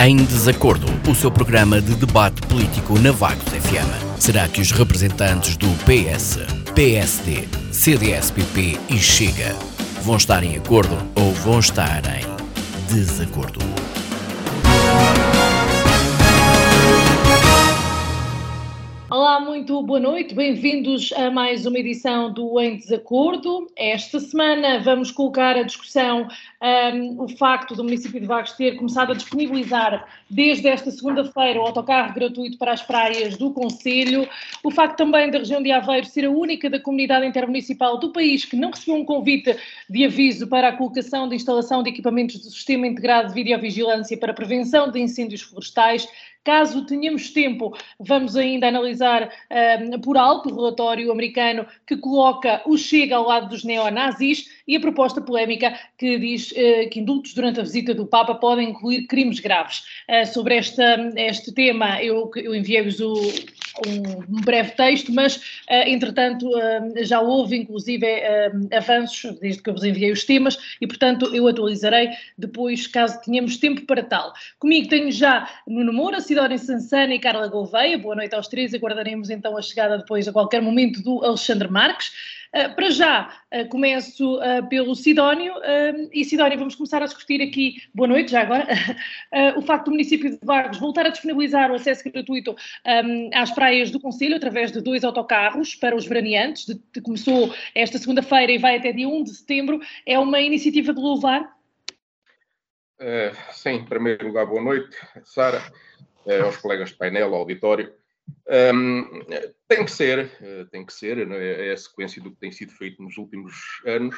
Em Desacordo, o seu programa de debate político na Vagos FM. Será que os representantes do PS, PSD, CDS-PP e Chega vão estar em acordo ou vão estar em desacordo? Olá, muito boa noite, bem-vindos a mais uma edição do Em Desacordo. Esta semana vamos colocar a discussão um, o facto do município de Vagos ter começado a disponibilizar desde esta segunda-feira o autocarro gratuito para as praias do Conselho, o facto também da região de Aveiro ser a única da comunidade intermunicipal do país que não recebeu um convite de aviso para a colocação de instalação de equipamentos do Sistema Integrado de Videovigilância para Prevenção de Incêndios Florestais, Caso tenhamos tempo, vamos ainda analisar um, por alto o relatório americano que coloca o Chega ao lado dos neonazis e a proposta polémica que diz uh, que indultos durante a visita do Papa podem incluir crimes graves. Uh, sobre esta, este tema, eu, eu enviei-vos um, um, breve texto, mas, uh, entretanto, já houve, inclusive, avanços desde que eu vos enviei os temas e, portanto, eu atualizarei depois, caso tenhamos tempo para tal. Comigo tenho já Nuno Moura, Sidónia Sansana e Carla Gouveia. Boa noite aos três. Aguardaremos então a chegada depois, a qualquer momento, do Alexandre Marques. Uh, para já, uh, começo uh, pelo Sidónio. e Sidónio, vamos começar a discutir aqui, boa noite já agora, o facto do município de Vagos voltar a disponibilizar o acesso gratuito às praias do Conselho através de dois autocarros para os veraneantes, de começou esta segunda-feira e vai até dia 1 de setembro. É uma iniciativa de louvar? sim, em primeiro lugar, boa noite, Sara. Eh, aos colegas de painel, ao auditório. Um, tem que ser, eh, tem que ser, é? é a sequência do que tem sido feito nos últimos anos.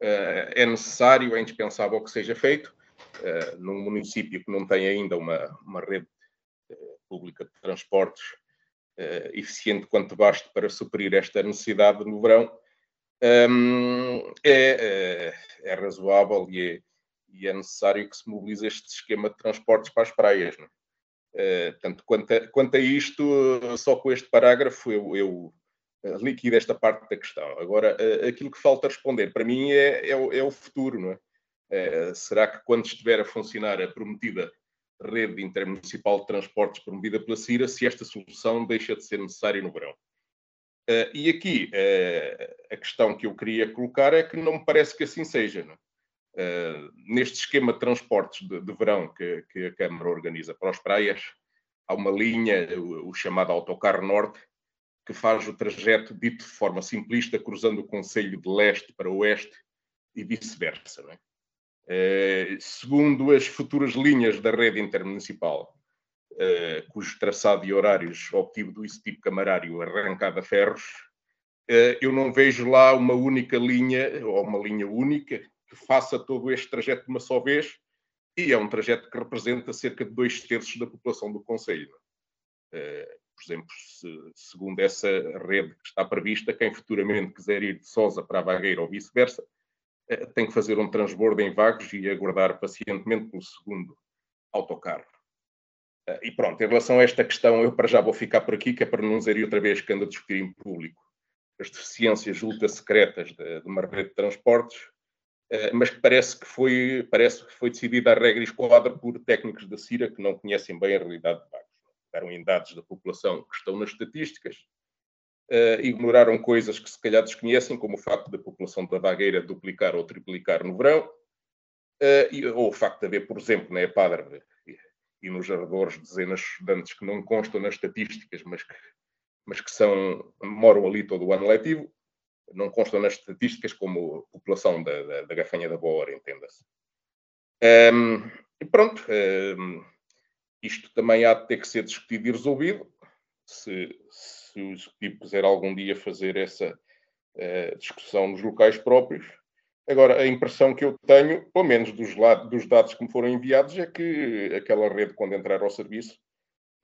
Uh, é necessário, é indispensável que seja feito. Uh, num município que não tem ainda uma, uma rede pública de transportes eficiente quanto baste para suprir esta necessidade no verão, um, é, é, razoável e é, e é, necessário que se mobilize este esquema de transportes para as praias. Não? Uh, portanto, quanto a, quanto a, isto, só com este parágrafo eu, eu eh, liquido esta parte da questão. Agora, uh, aquilo que falta responder para mim é, é, o, é o, futuro, não é? Uh, será que quando estiver a funcionar a prometida rede intermunicipal de transportes promovida pela CIRA, se esta solução deixa de ser necessária no verão? e aqui a questão que eu queria colocar é que não me parece que assim seja. Não é? Uh, neste esquema de transportes de, de verão que, que, a Câmara organiza para as praias, há uma linha, o, o, chamado Autocarro Norte, que faz o trajeto dito de forma simplista, cruzando o Conselho de Leste para Oeste e vice-versa. Uh, segundo as futuras linhas da rede intermunicipal, uh, cujo traçado e horários obtido do tipo camarário arrancado a ferros, eu não vejo lá uma única linha, ou uma linha única, que faça todo este trajeto de uma só vez, e é um trajeto que representa cerca de dois terços da população do Conselho. Uh, por exemplo, se, segundo essa rede que está prevista, quem futuramente quiser ir de Sosa para a Vagueira ou vice-versa, uh, tem que fazer um transbordo em Vagos e aguardar pacientemente pelo segundo autocarro. Uh, e pronto, em relação a esta questão, eu para já vou ficar por aqui, que é para não dizer outra vez que ando a discutir em público as deficiências ultra secretas de, de uma rede de transportes, mas que parece que foi, parece que foi decidida a regra esquadra por técnicos da CIRA que não conhecem bem a realidade de Vagos. Deram em dados da população que estão nas estatísticas, uh, ignoraram coisas que se calhar desconhecem, como o facto da população da Vagueira duplicar ou triplicar no verão, uh, e, ou o facto de haver, por exemplo, na EPADRA e, e nos arredores dezenas de estudantes que não constam nas estatísticas, mas que, mas que são, moram ali todo o ano letivo, não constam nas estatísticas como população da, da, da da Boa entenda-se. Um, e pronto, um, isto também há de ter que ser discutido e resolvido. Se, se o Executivo quiser algum dia fazer essa uh, discussão nos locais próprios. Agora, a impressão que eu tenho, pelo menos dos, dos dados que me foram enviados, é que aquela rede, quando entrar ao serviço,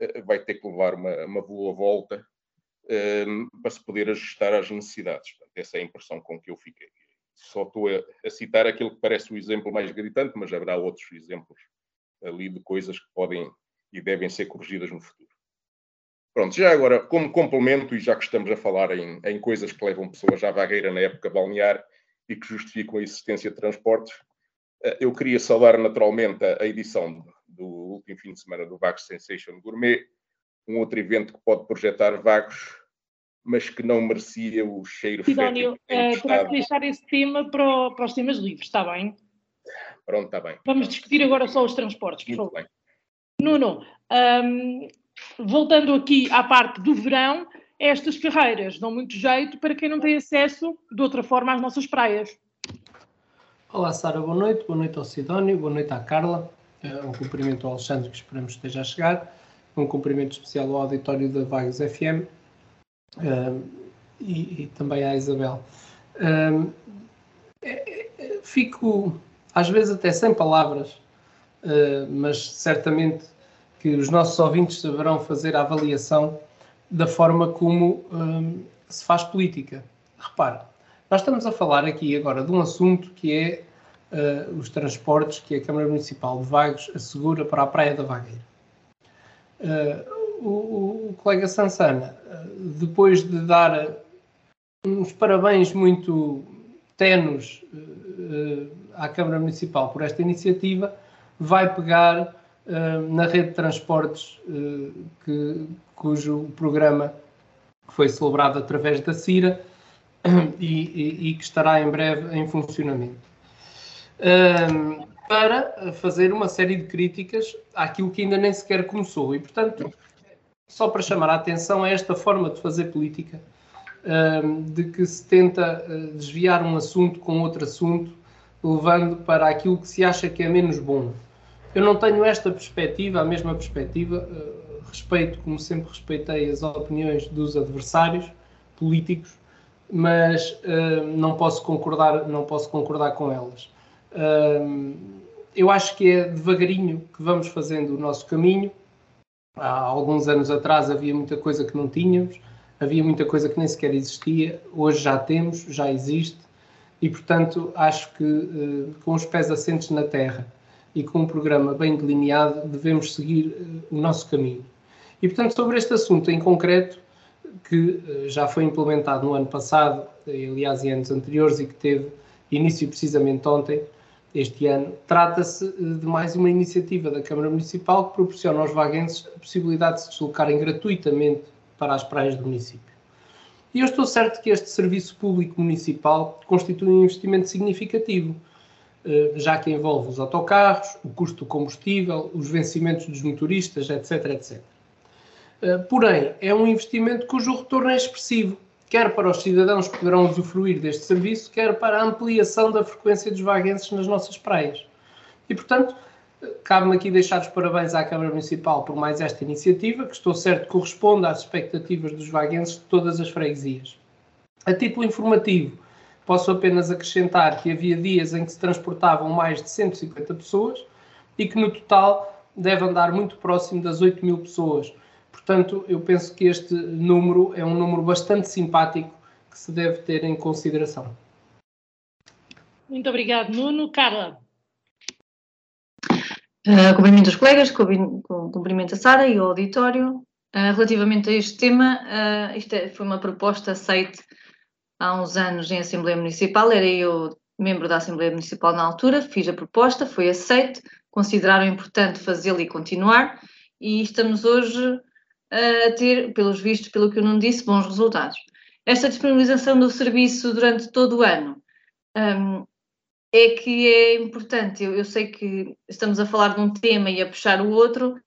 uh, vai ter que levar uma, uma boa volta para se poder ajustar às necessidades. Portanto, essa é a impressão com que eu fiquei. Só estou a, a, citar aquilo que parece o exemplo mais gritante, mas haverá outros exemplos ali de coisas que podem e devem ser corrigidas no futuro. Pronto, já agora, como complemento, e já que estamos a falar em, em coisas que levam pessoas à vagueira na época balnear e que justificam a existência de transportes, eh, eu queria saudar naturalmente a edição do último fim de semana do Vagos Sensation Gourmet, um outro evento que pode projetar vagos, mas que não merecia o cheiro Sidónio, uh, terá que deixar esse tema para, o, para, os temas livres, está bem? Pronto, está bem. Vamos discutir agora só os transportes, por Muito favor. Bem. Nuno, um, voltando aqui à parte do verão, estas carreiras dão muito jeito para quem não tem acesso de outra forma às nossas praias. Olá, Sara, boa noite. Boa noite ao Sidónio, boa noite à Carla. Uh, um cumprimento ao Alexandre, que esperamos que esteja a chegar. Um cumprimento especial ao auditório da Vagos FM uh, e, e, também à Isabel. Uh, fico, às vezes, até sem palavras, mas certamente que os nossos ouvintes saberão fazer a avaliação da forma como se faz política. Repare, nós estamos a falar aqui agora de um assunto que é uh, os transportes que a Câmara Municipal de Vagos assegura para a Praia da Vagueira. Uh, o, o, colega Sansana, uh, depois de dar uns parabéns muito tenos à Câmara Municipal por esta iniciativa, vai pegar na rede de transportes que, cujo programa foi celebrado através da CIRA e, e, e que estará em breve em funcionamento. Um, para fazer uma série de críticas àquilo que ainda nem sequer começou. E, portanto, só para chamar a atenção a esta forma de fazer política, um, de que se tenta uh, desviar um assunto com outro assunto, levando para aquilo que se acha que é menos bom. Eu não tenho esta perspectiva, a mesma perspectiva, uh, respeito, como sempre respeitei, as opiniões dos adversários políticos, mas não posso concordar, não posso concordar com elas. Eu acho que é devagarinho que vamos fazendo o nosso caminho. Há alguns anos atrás havia muita coisa que não tínhamos, havia muita coisa que nem sequer existia. Hoje já temos, já existe, e portanto acho que uh, com os pés assentes na terra e com um programa bem delineado devemos seguir o nosso caminho. E portanto sobre este assunto em concreto que eh, já foi implementado no ano passado, aliás, em anos anteriores, e que teve início precisamente ontem, este ano. Trata-se eh, de mais uma iniciativa da Câmara Municipal que proporciona aos vaguenses a possibilidade de se deslocarem gratuitamente para as praias do município. E eu estou certo que este serviço público municipal constitui um investimento significativo, eh, já que envolve os autocarros, o custo do combustível, os vencimentos dos motoristas, etc, etc. Eh, porém, é um investimento cujo retorno é expressivo, quer para os cidadãos que poderão usufruir deste serviço, quer para a ampliação da frequência dos vaguenses nas nossas praias. E, portanto, cabe-me aqui deixar os parabéns à Câmara Municipal por mais esta iniciativa, que estou certo corresponde às expectativas dos vaguenses de todas as freguesias. A título informativo, posso apenas acrescentar que havia dias em que se transportavam mais de 150 pessoas e que no total deve andar muito próximo das 8 mil pessoas, Portanto, eu penso que este número é um número bastante simpático que se deve ter em consideração. Muito obrigado, Nuno. Carla. Uh, cumprimento aos colegas, cumprimento a Sara e ao auditório. Uh, relativamente a este tema, uh, isto é, foi uma proposta aceite há uns anos em Assembleia Municipal, era eu membro da Assembleia Municipal na altura, fiz a proposta, foi aceite, consideraram importante fazê-la e continuar, e estamos hoje a ter, pelos vistos, pelo que eu não disse, bons resultados. Esta disponibilização do serviço durante todo o ano um, é que é importante. Eu, eu, sei que estamos a falar de um tema e a puxar o outro,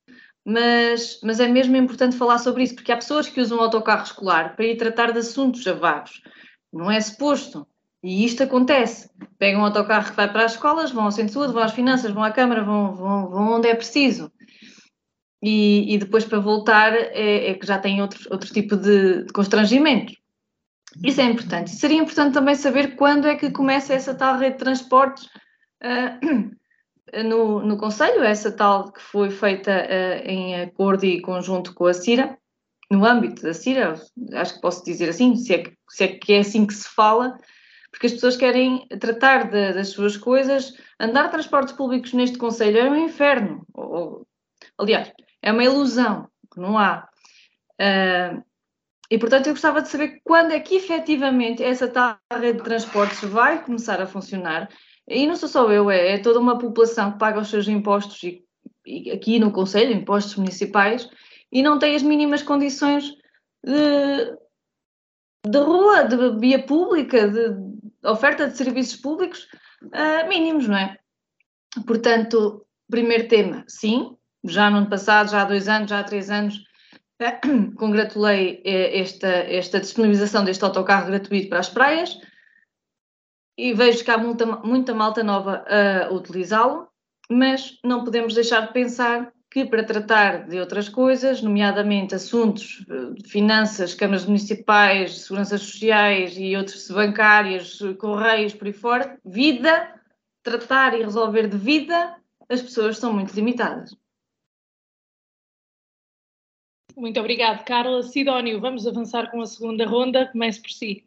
mas, mas é mesmo importante falar sobre isso, porque há pessoas que usam o autocarro escolar para ir tratar de assuntos vagos. Não é suposto. E isto acontece. Pegam um autocarro que vai para as escolas, vão ao centro de saúde, vão às finanças, vão à Câmara, vão, vão, vão onde é preciso e, e depois para voltar é, é, que já tem outro, outro tipo de, de constrangimento. Isso é importante. Seria importante também saber quando é que começa essa tal rede de transportes uh, no, no Conselho, essa tal que foi feita uh, em acordo e conjunto com a CIRA, no âmbito da CIRA, acho que posso dizer assim, se é, se é que é assim que se fala, porque as pessoas querem tratar de, das suas coisas. Andar transportes públicos neste Conselho é um inferno. Ou, aliás, é uma ilusão, não há. Uh, e, portanto, eu gostava de saber quando é que efetivamente essa tal rede de transportes vai começar a funcionar. E não sou só eu, é, é toda uma população que paga os seus impostos e, aqui no Conselho, impostos municipais, e não têm as mínimas condições de, de rua, de via pública, de oferta de serviços públicos uh, mínimos, não é? Portanto, primeiro tema, sim, já no ano passado, já há dois anos, já há três anos, congratulei eh, esta, esta disponibilização deste autocarro gratuito para as praias e vejo que há muita, muita malta nova a utilizá-lo, mas não podemos deixar de pensar que para tratar de outras coisas, nomeadamente assuntos eh, de finanças, câmaras municipais, seguranças sociais e outras bancárias, correios, por aí fora, vida, tratar e resolver de vida, as pessoas são muito limitadas. Muito obrigado, Carla. Sidónio, vamos avançar com a segunda ronda. Comece por si.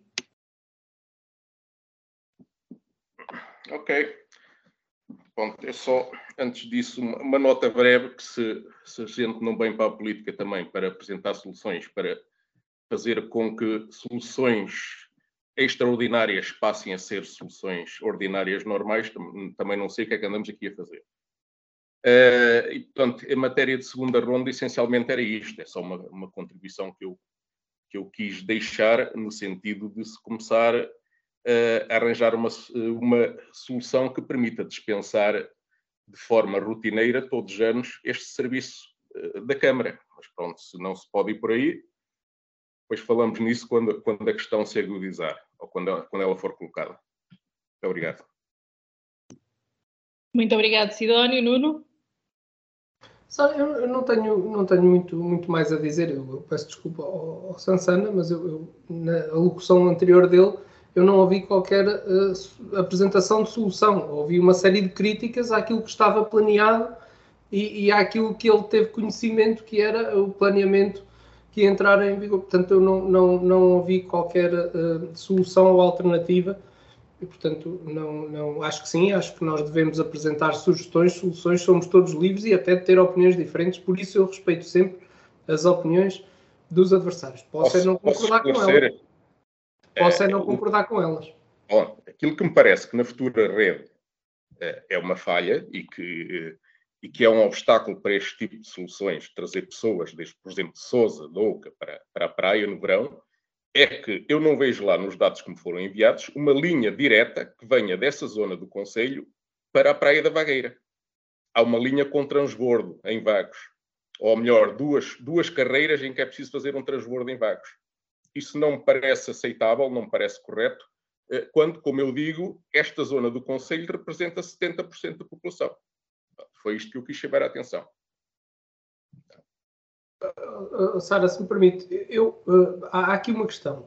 Ok. Bom, é só, antes disso, uma nota breve que se, se a gente não vem para a política também para apresentar soluções, para fazer com que soluções extraordinárias passem a ser soluções ordinárias normais, também não sei o que é que andamos aqui a fazer. Uh, e, portanto, em matéria de segunda ronda, essencialmente era isto, é só uma, uma contribuição que eu, que eu quis deixar no sentido de se começar uh, a arranjar uma, uma solução que permita dispensar de forma rotineira, todos os anos, este serviço uh, da Câmara. Mas pronto, se não se pode ir por aí, depois falamos nisso quando, quando a questão se agudizar, ou quando ela, quando ela for colocada. Muito obrigado. Muito obrigado, Sidónio. Nuno? Sabe, eu, não tenho, não tenho muito, muito mais a dizer. Eu, eu peço desculpa ao, ao Sansana, mas eu, eu, na locução anterior dele eu não ouvi qualquer uh, apresentação de solução. Ouvi uma série de críticas àquilo que estava planeado e, e àquilo que ele teve conhecimento, que era o planeamento que ia entrar em vigor. Portanto, eu não, não, não ouvi qualquer uh, solução ou alternativa e, portanto, não, não, acho que sim, acho que nós devemos apresentar sugestões, soluções, somos todos livres e até ter opiniões diferentes, por isso eu respeito sempre as opiniões dos adversários. Posso, posso é não concordar com elas. Posso é, é não concordar com elas. Bom, aquilo que me parece que na futura rede é, é uma falha e que, e que é um obstáculo para este tipo de soluções, trazer pessoas, desde, por exemplo, de Sousa, Louca, para, para a praia no verão, é que eu não vejo lá nos dados que me foram enviados uma linha direta que venha dessa zona do Conselho para a Praia da Vagueira. Há uma linha com transbordo em Vagos. Ou melhor, duas, duas carreiras em que é preciso fazer um transbordo em Vagos. Isso não me parece aceitável, não me parece correto, eh, quando, como eu digo, esta zona do Conselho representa 70% da população. Foi isto que eu quis chamar a atenção. Uh, Sara, se me permite, eu, uh, há aqui uma questão,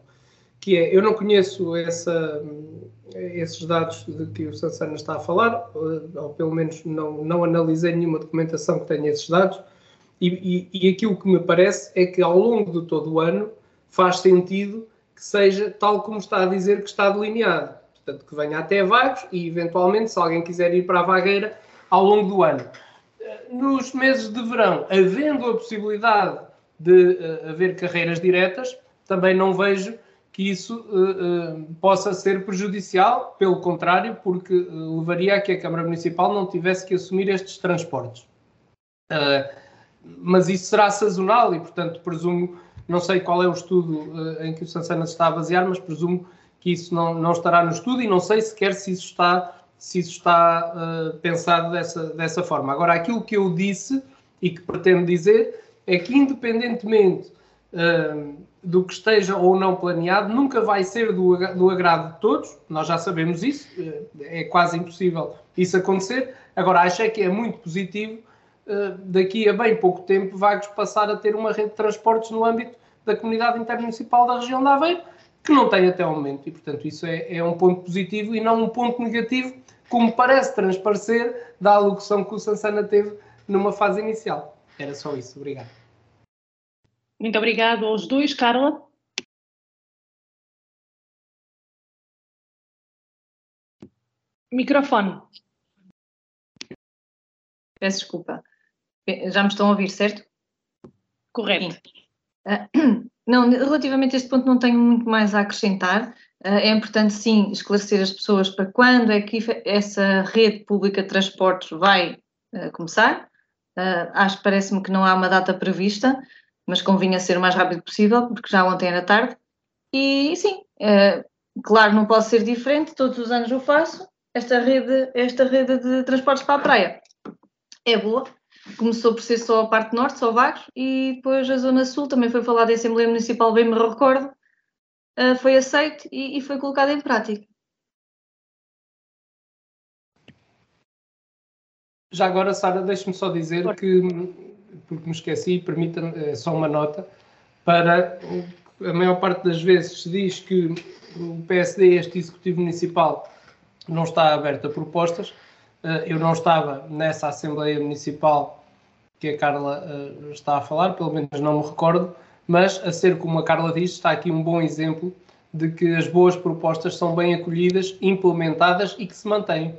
que é, eu não conheço essa, esses dados de que o Sansana está a falar, ou pelo menos não, não analisei nenhuma documentação que tenha esses dados, e, e, e aquilo que me parece é que ao longo de todo o ano faz sentido que seja tal como está a dizer que está delineado. Portanto, que venha até Vagos e, eventualmente, se alguém quiser ir para a Vagueira, ao longo do ano nos meses de verão, havendo a possibilidade de uh, haver carreiras diretas, também não vejo que isso uh, uh, possa ser prejudicial, pelo contrário, porque levaria a que a Câmara Municipal não tivesse que assumir estes transportes. mas isso será sazonal e, portanto, presumo, não sei qual é o estudo em que o Sansana está a basear, mas presumo que isso não, não estará no estudo e não sei sequer se isso está se isso está uh, pensado dessa, dessa forma. Agora, aquilo que eu disse e que pretendo dizer é que, independentemente uh, do que esteja ou não planeado, nunca vai ser do, do agrado de todos, nós já sabemos isso, uh, é quase impossível isso acontecer. Agora, acho é que é muito positivo, daqui a bem pouco tempo, Vagos passar a ter uma rede de transportes no âmbito da comunidade intermunicipal da região da Aveiro, que não tem até o momento, e portanto isso é, é um ponto positivo e não um ponto negativo como parece transparecer da alocução que o Sansana teve numa fase inicial. Era só isso. Obrigado. Muito obrigado aos dois. Carla? Microfone. Peço desculpa. Já me estão a ouvir, certo? Correto. Ah, não, relativamente a este ponto não tenho muito mais a acrescentar. Ah, é importante, sim, esclarecer as pessoas para quando é que essa rede pública de transportes vai uh, começar. Uh, acho que parece-me que não há uma data prevista, mas convinha ser o mais rápido possível, porque já ontem era tarde. E sim, claro, não pode ser diferente, todos os anos o faço. Esta rede, esta rede de transportes para a praia é boa. Começou por ser só a parte norte, só Vagos, e depois a Zona Sul também foi falada em Assembleia Municipal, bem me recordo, uh, foi aceito e, e foi colocado em prática. Já agora, Sara, deixe-me só dizer Por. que, porque me esqueci, permita-me é só uma nota, para a maior parte das vezes se diz que o PSD, este Executivo Municipal, não está aberto a propostas. Eh, eu não estava nessa Assembleia Municipal que a Carla eh, está a falar, pelo menos não me recordo, mas a ser como a Carla diz, está aqui um bom exemplo de que as boas propostas são bem acolhidas, implementadas e que se mantêm.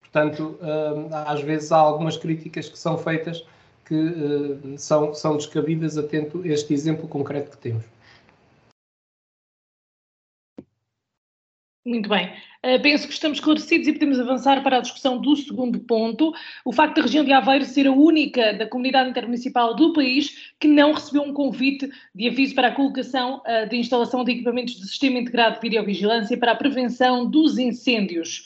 Portanto, hum, às vezes há algumas críticas que são feitas que hum, são, são descabidas, atento a este exemplo concreto que temos. Muito bem. Uh, penso que estamos esclarecidos e podemos avançar para a discussão do segundo ponto. O facto da região de Aveiro ser a única da comunidade intermunicipal do país que não recebeu um convite de aviso para a colocação uh, de instalação de equipamentos de sistema integrado de videovigilância para a prevenção dos incêndios.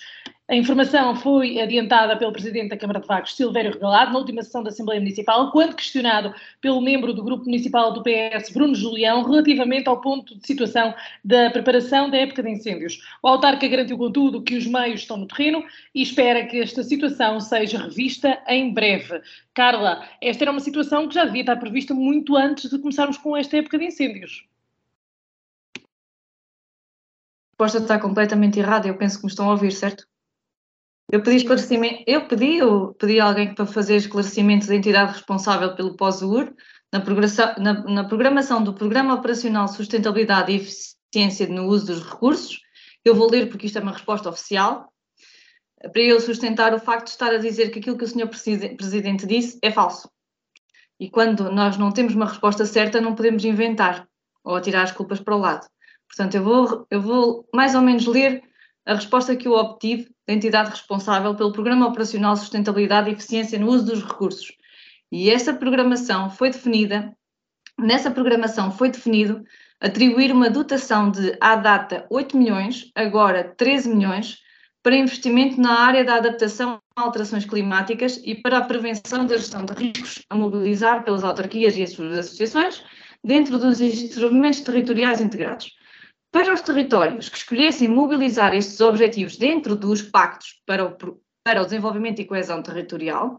A informação foi adiantada pelo Presidente da Câmara de Vagos, Silvério Regalado, na última sessão da Assembleia Municipal, quando questionado pelo membro do Grupo Municipal do PS, Bruno Julião, relativamente ao ponto de situação da preparação da época de incêndios. O autarca garantiu, contudo, que os meios estão no terreno e espera que esta situação seja revista em breve. Carla, esta era uma situação que já devia estar prevista muito antes de começarmos com esta época de incêndios. A resposta está completamente errada, eu penso que me estão a ouvir, certo? Eu pedi esclarecimento, eu pedi, eu pedi a alguém para fazer esclarecimento da entidade responsável pelo POSUR na programação, na, na programação do Programa Operacional Sustentabilidade e Eficiência no Uso dos Recursos. Eu vou ler porque isto é uma resposta oficial, para eu sustentar o facto de estar a dizer que aquilo que o Sr. Presidente disse é falso. E quando nós não temos uma resposta certa, não podemos inventar ou atirar as culpas para o lado. Portanto, eu vou, eu vou mais ou menos ler a resposta que eu obtive da entidade responsável pelo Programa Operacional Sustentabilidade e Eficiência no Uso dos Recursos. E essa programação foi definida, nessa programação foi definido atribuir uma dotação de, à data, 8 milhões, agora 13 milhões, para investimento na área da adaptação a alterações climáticas e para a prevenção da gestão de riscos a mobilizar pelas autarquias e as suas associações dentro dos instrumentos territoriais integrados. Para os territórios que escolhessem mobilizar estes objetivos dentro dos pactos para o, para o desenvolvimento e coesão territorial,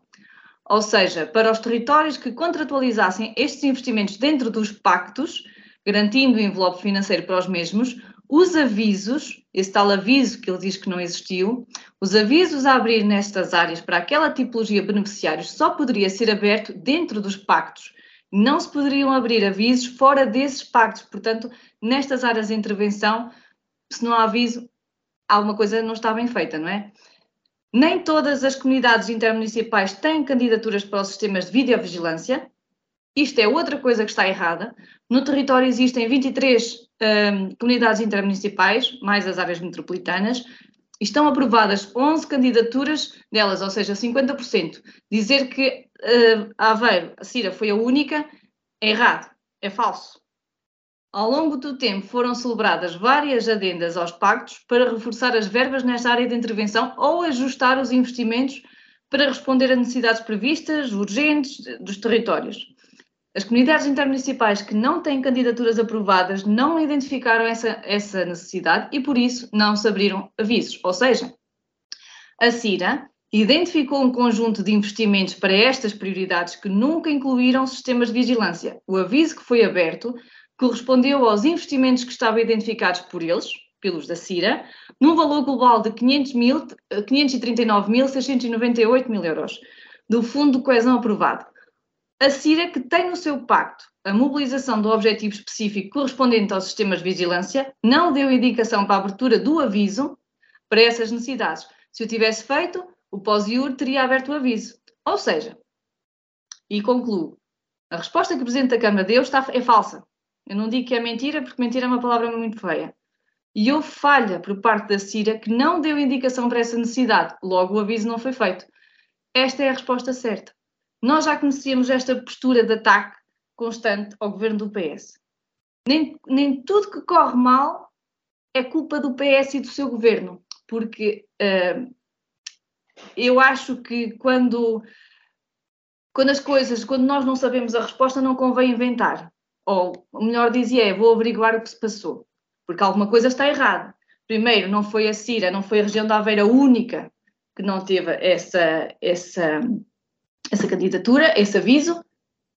ou seja, para os territórios que contratualizassem estes investimentos dentro dos pactos, garantindo o envelope financeiro para os mesmos, os avisos, esse tal aviso que ele diz que não existiu, os avisos a abrir nestas áreas para aquela tipologia de beneficiários só poderia ser aberto dentro dos pactos. Não se poderiam abrir avisos fora desses pactos. Portanto, nestas áreas de intervenção, se não há aviso, alguma coisa não está bem feita, não é? Nem todas as comunidades intermunicipais têm candidaturas para os sistemas de videovigilância. Isto é outra coisa que está errada. No território existem 23 um, comunidades intermunicipais, mais as áreas metropolitanas, e estão aprovadas 11 candidaturas delas, ou seja, 50%. Dizer que uh, Aveiro, a Cira, foi a única é errado, é falso. Ao longo do tempo foram celebradas várias adendas aos pactos para reforçar as verbas nesta área de intervenção ou ajustar os investimentos para responder a necessidades previstas, urgentes, dos territórios. As comunidades intermunicipais que não têm candidaturas aprovadas não identificaram essa, essa necessidade e, por isso, não se abriram avisos. Ou seja, a CIRA identificou um conjunto de investimentos para estas prioridades que nunca incluíram sistemas de vigilância. O aviso que foi aberto correspondeu aos investimentos que estavam identificados por eles, pelos da CIRA, num valor global de 539.698 mil euros, do Fundo de Coesão aprovado. A CIRA, que tem no seu pacto a mobilização do objetivo específico correspondente aos sistemas de vigilância, não deu indicação para a abertura do aviso para essas necessidades. Se o tivesse feito, o pós-IUR teria aberto o aviso. Ou seja, e concluo, a resposta que o Presidente da Câmara deu está, é falsa. Eu não digo que é mentira, porque mentira é uma palavra muito feia. E houve falha por parte da CIRA que não deu indicação para essa necessidade, logo o aviso não foi feito. Esta é a resposta certa. nós já conhecíamos esta postura de ataque constante ao governo do PS. Nem, nem tudo que corre mal é culpa do PS e do seu governo, porque uh, eu acho que quando, quando as coisas, quando nós não sabemos a resposta, não convém inventar. Ou, melhor dizia, é, vou averiguar o que se passou, porque alguma coisa está errada. Primeiro, não foi a Cira, não foi a região da Aveira única que não teve essa, essa, essa candidatura, esse aviso,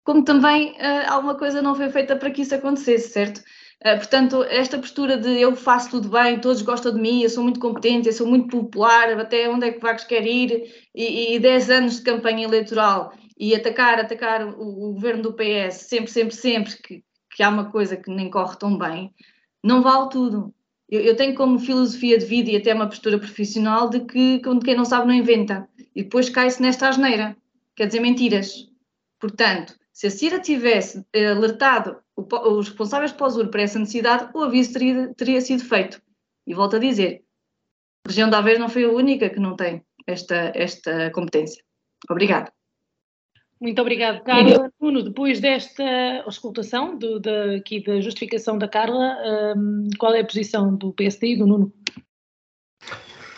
como também uh, alguma coisa não foi feita para que isso acontecesse, certo? Uh, portanto, esta postura de eu faço tudo bem, todos gostam de mim, eu sou muito competente, eu sou muito popular, até onde é que Vagos quer ir, e, e 10 anos de campanha eleitoral e atacar, atacar o, o governo do PS sempre, sempre, sempre que, que há uma coisa que nem corre tão bem, não vale tudo. Eu, eu, tenho como filosofia de vida e até uma postura profissional de que quem não sabe não inventa. E depois cai-se nesta asneira. Quer dizer, mentiras. Portanto, se a CIRA tivesse eh, alertado os responsáveis de POSUR para essa necessidade, o aviso teria, teria sido feito. E volto a dizer, a região da Aveiro não foi a única que não tem esta, esta competência. Obrigada. Muito obrigada, Carla. Nuno, depois desta auscultação, do, da, aqui da justificação da Carla, um, qual é a posição do PSD e do Nuno?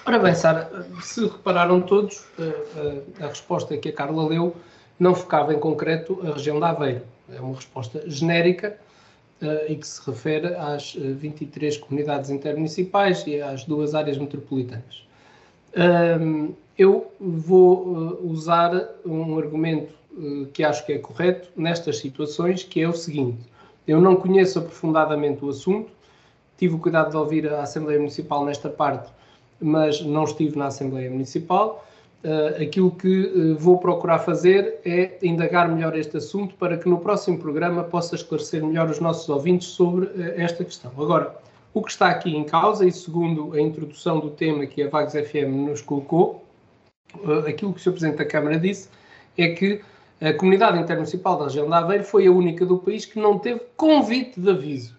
Ora bem, Sara, se repararam todos, a, eh, a, eh, a resposta que a Carla leu não focava em concreto a região da Aveiro. É uma resposta genérica uh, e que se refere às 23 comunidades intermunicipais e às duas áreas metropolitanas. Um, eu vou uh, usar um argumento que acho que é correto nestas situações, que é o seguinte: eu não conheço aprofundadamente o assunto, tive o cuidado de ouvir a Assembleia Municipal nesta parte, mas não estive na Assembleia Municipal. Uh, aquilo que uh, vou procurar fazer é indagar melhor este assunto para que no próximo programa possa esclarecer melhor os nossos ouvintes sobre uh, esta questão. Agora, o que está aqui em causa, e segundo a introdução do tema que a Vagos FM nos colocou, aquilo que o Sr. Presidente da Câmara disse é que a Comunidade Intermunicipal da região da Aveiro foi a única do país que não teve convite de aviso.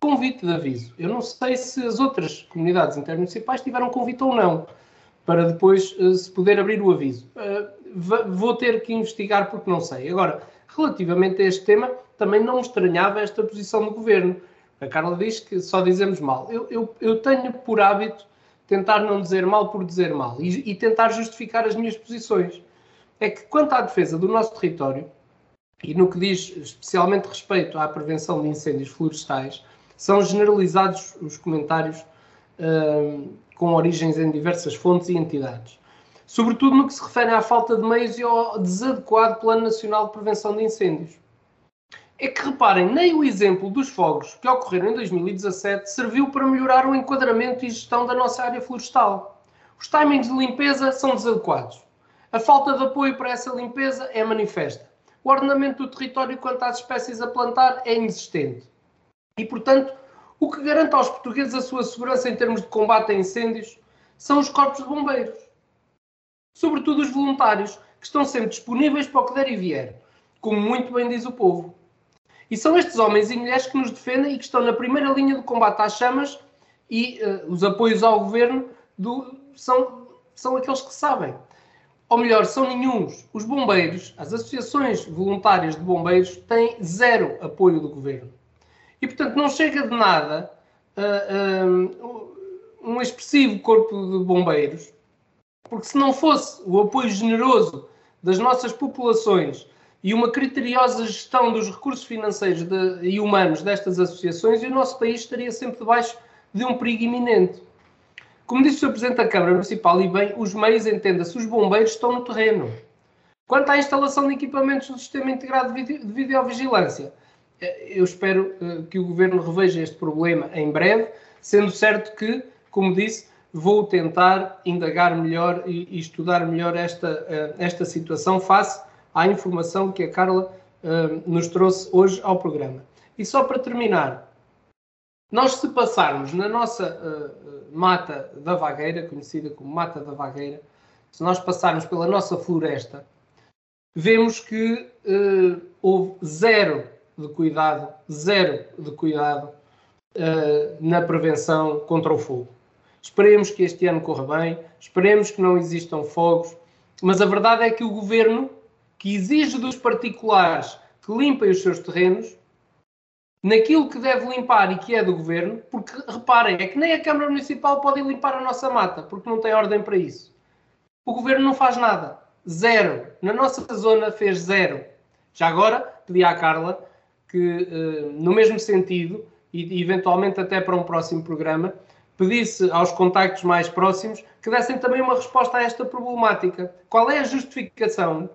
Convite de aviso. Eu não sei se as outras comunidades intermunicipais tiveram convite ou não para depois uh, se poder abrir o aviso. Uh, vou ter que investigar porque não sei. Agora, relativamente a este tema, também não me estranhava esta posição do governo. A Carla diz que só dizemos mal. Eu, eu, eu tenho por hábito tentar não dizer mal por dizer mal e, e tentar justificar as minhas posições. É que, quanto à defesa do nosso território, e no que diz especialmente respeito à prevenção de incêndios florestais, são generalizados os comentários uh, com origens em diversas fontes e entidades. Sobretudo no que se refere à falta de meios e ao desadequado Plano Nacional de Prevenção de Incêndios. É que reparem, nem o exemplo dos fogos que ocorreram em 2017 serviu para melhorar o enquadramento e gestão da nossa área florestal. Os timings de limpeza são desadequados. A falta de apoio para essa limpeza é manifesta. O ordenamento do território quanto às espécies a plantar é inexistente. E, portanto, o que garante aos portugueses a sua segurança em termos de combate a incêndios são os corpos de bombeiros. Sobretudo os voluntários, que estão sempre disponíveis para o que der e vier, como muito bem diz o povo. E são estes homens e mulheres que nos defendem e que estão na primeira linha do combate às chamas e uh, os apoios ao governo do, são, são aqueles que sabem. Ou melhor, são nenhums. Os bombeiros, as associações voluntárias de bombeiros, têm zero apoio do governo. E, portanto, não chega de nada uh, uh, um expressivo corpo de bombeiros, porque se não fosse o apoio generoso das nossas populações e uma criteriosa gestão dos recursos financeiros de, e humanos destas associações, o nosso país estaria sempre debaixo de um perigo iminente. Como disse o Sr. Presidente da Câmara Municipal, e bem, os meios, entenda-se, os bombeiros estão no terreno. Quanto à instalação de equipamentos do Sistema Integrado de Videovigilância, eu espero eh, que o Governo reveja este problema em breve, sendo certo que, como disse, vou tentar indagar melhor e, estudar melhor esta, eh, esta situação face à informação que a Carla eh, nos trouxe hoje ao programa. E só para terminar, nós se passarmos na nossa mata da vagueira, conhecida como mata da vagueira, se nós passarmos pela nossa floresta, vemos que houve zero de cuidado, zero de cuidado uh, na prevenção contra o fogo. Esperemos que este ano corra bem, esperemos que não existam fogos, mas a verdade é que o governo que exige dos particulares que limpem os seus terrenos, naquilo que deve limpar e que é do governo, porque reparem, é que nem a Câmara Municipal pode limpar a nossa mata, porque não tem ordem para isso. O governo não faz nada. Zero. Na nossa zona fez zero. Já agora, pedi à Carla que, eh, no mesmo sentido, e eventualmente até para um próximo programa, pedisse aos contactos mais próximos que dessem também uma resposta a esta problemática. Qual é a justificação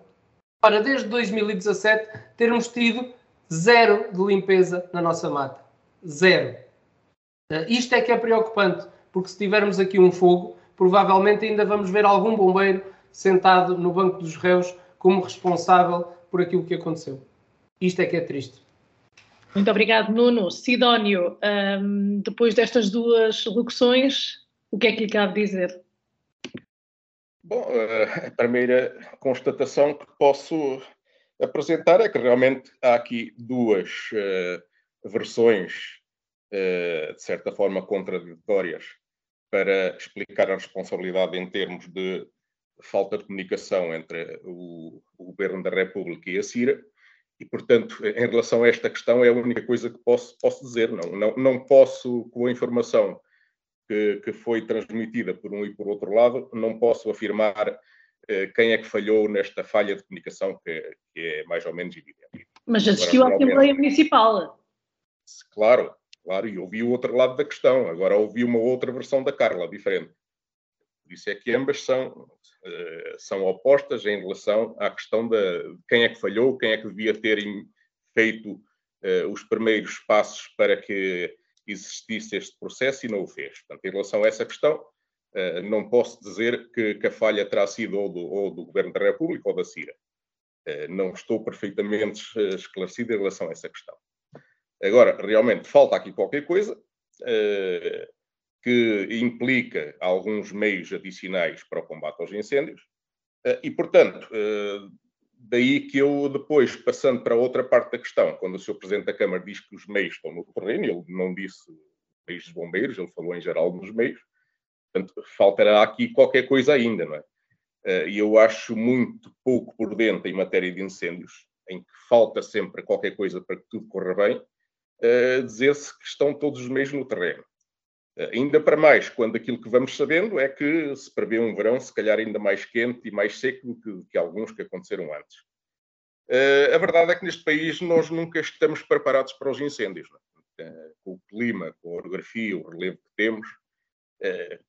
para, desde 2017, termos tido zero de limpeza na nossa mata? Zero. Uh, isto é que é preocupante, porque se tivermos aqui um fogo, provavelmente ainda vamos ver algum bombeiro sentado no banco dos réus como responsável por aquilo que aconteceu. Isto é que é triste. Muito obrigado, Nuno. Sidónio, um, depois destas duas locuções, o que é que lhe cabe dizer? Bom, eh, a primeira constatação que posso apresentar é que realmente há aqui duas uh, versões, uh, de certa forma, contraditórias para explicar a responsabilidade em termos de falta de comunicação entre o, o Governo da República e a CIRA. E, portanto, em relação a esta questão, é a única coisa que posso, posso dizer. Não, não, não posso, com a informação que, que, foi transmitida por um e por outro lado, não posso afirmar quem é que falhou nesta falha de comunicação, que, que é mais ou menos evidente. Mas assistiu à Assembleia Municipal. Claro, claro, e ouvi o outro lado da questão. Agora ouvi uma outra versão da Carla, diferente. Por isso é que ambas são, uh, são opostas em relação à questão de quem é que falhou, quem é que devia ter feito uh, os primeiros passos para que existisse este processo e não o fez. Portanto, em relação a essa questão, não posso dizer que, que, a falha terá sido ou do, ou do, Governo da República ou da CIRA. não estou perfeitamente esclarecido em relação a essa questão. Agora, realmente, falta aqui qualquer coisa que implica alguns meios adicionais para o combate aos incêndios. Eh, e, portanto, eh, daí que eu depois, passando para outra parte da questão, quando o Sr. Presidente da Câmara diz que os meios estão no terreno, ele não disse meios de bombeiros, ele falou em geral nos meios, portanto, faltará aqui qualquer coisa ainda, não é? Eh, e eu acho muito pouco por dentro em matéria de incêndios, em que falta sempre qualquer coisa para que tudo corra bem, dizer-se que estão todos os meios no terreno. Eh, ainda para mais, quando aquilo que vamos sabendo é que se prevê um verão, se calhar ainda mais quente e mais seco do que, que alguns que aconteceram antes. Uh, a verdade é que neste país nós nunca estamos preparados para os incêndios. Uh, com o clima, com a orografia, o relevo que temos,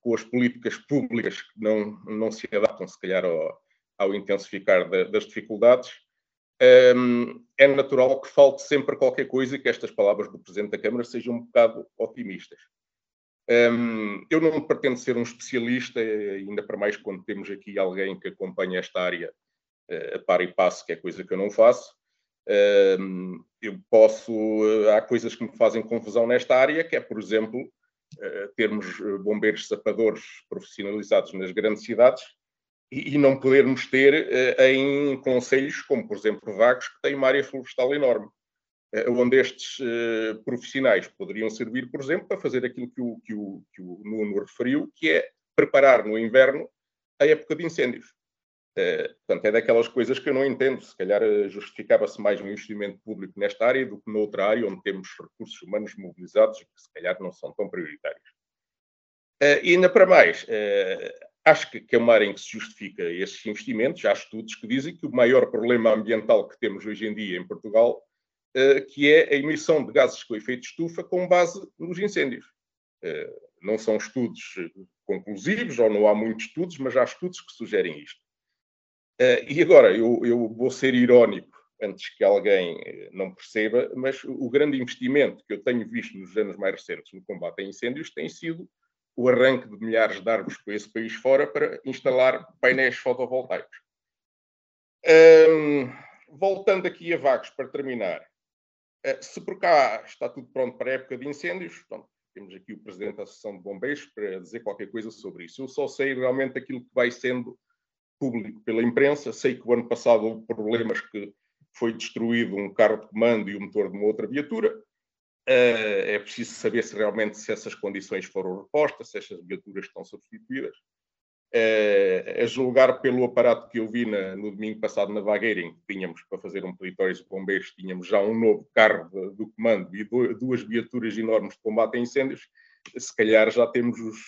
com as políticas públicas que não, não se adaptam, se calhar, ao, ao intensificar da, das dificuldades, um, é natural que falte sempre qualquer coisa e que estas palavras do Presidente da Câmara sejam um bocado otimistas. Um, eu não pretendo ser um especialista, ainda para mais quando temos aqui alguém que acompanha esta área uh, a par e passo, que é coisa que eu não faço. Um, eu posso. Há coisas que me fazem confusão nesta área, que é, por exemplo, termos bombeiros sapadores profissionalizados nas grandes cidades e, e não podermos ter em conselhos, como por exemplo Vagos, que têm uma área florestal enorme. Eh, onde estes profissionais poderiam servir, por exemplo, para fazer aquilo que o, que, o, que o Nuno referiu, que é preparar no inverno a época de incêndios. Uh, portanto, é daquelas coisas que eu não entendo. Se calhar justificava-se mais um investimento público nesta área do que noutra área onde temos recursos humanos mobilizados que se calhar não são tão prioritários. Uh, e ainda para mais, acho que, que é uma área em que se justifica esses investimentos. Há estudos que dizem que o maior problema ambiental que temos hoje em dia em Portugal eh, que é a emissão de gases com efeito de estufa com base nos incêndios. Eh, não são estudos conclusivos, ou não há muitos estudos, mas há estudos que sugerem isto. Eh, e agora, eu, eu vou ser irónico antes que alguém não perceba, mas o grande investimento que eu tenho visto nos anos mais recentes no combate a incêndios tem sido o arranque de milhares de árvores por esse país fora para instalar painéis fotovoltaicos. voltando aqui a Vagos, para terminar, eh, se por cá está tudo pronto para a época de incêndios, temos aqui o Presidente da Associação de Bombeiros para dizer qualquer coisa sobre isso. Eu só sei realmente aquilo que vai sendo público pela imprensa. Sei que o ano passado houve problemas que foi destruído um carro de comando e o motor de uma outra viatura. Eh, é preciso saber se realmente se essas condições foram repostas, se essas viaturas estão substituídas. Uh, a julgar pelo aparato que eu vi na, no domingo passado na Vagueira, em que tínhamos para fazer um peditório de bombeiros, tínhamos já um novo carro de, do comando e do, duas viaturas enormes de combate a incêndios, se calhar já temos os,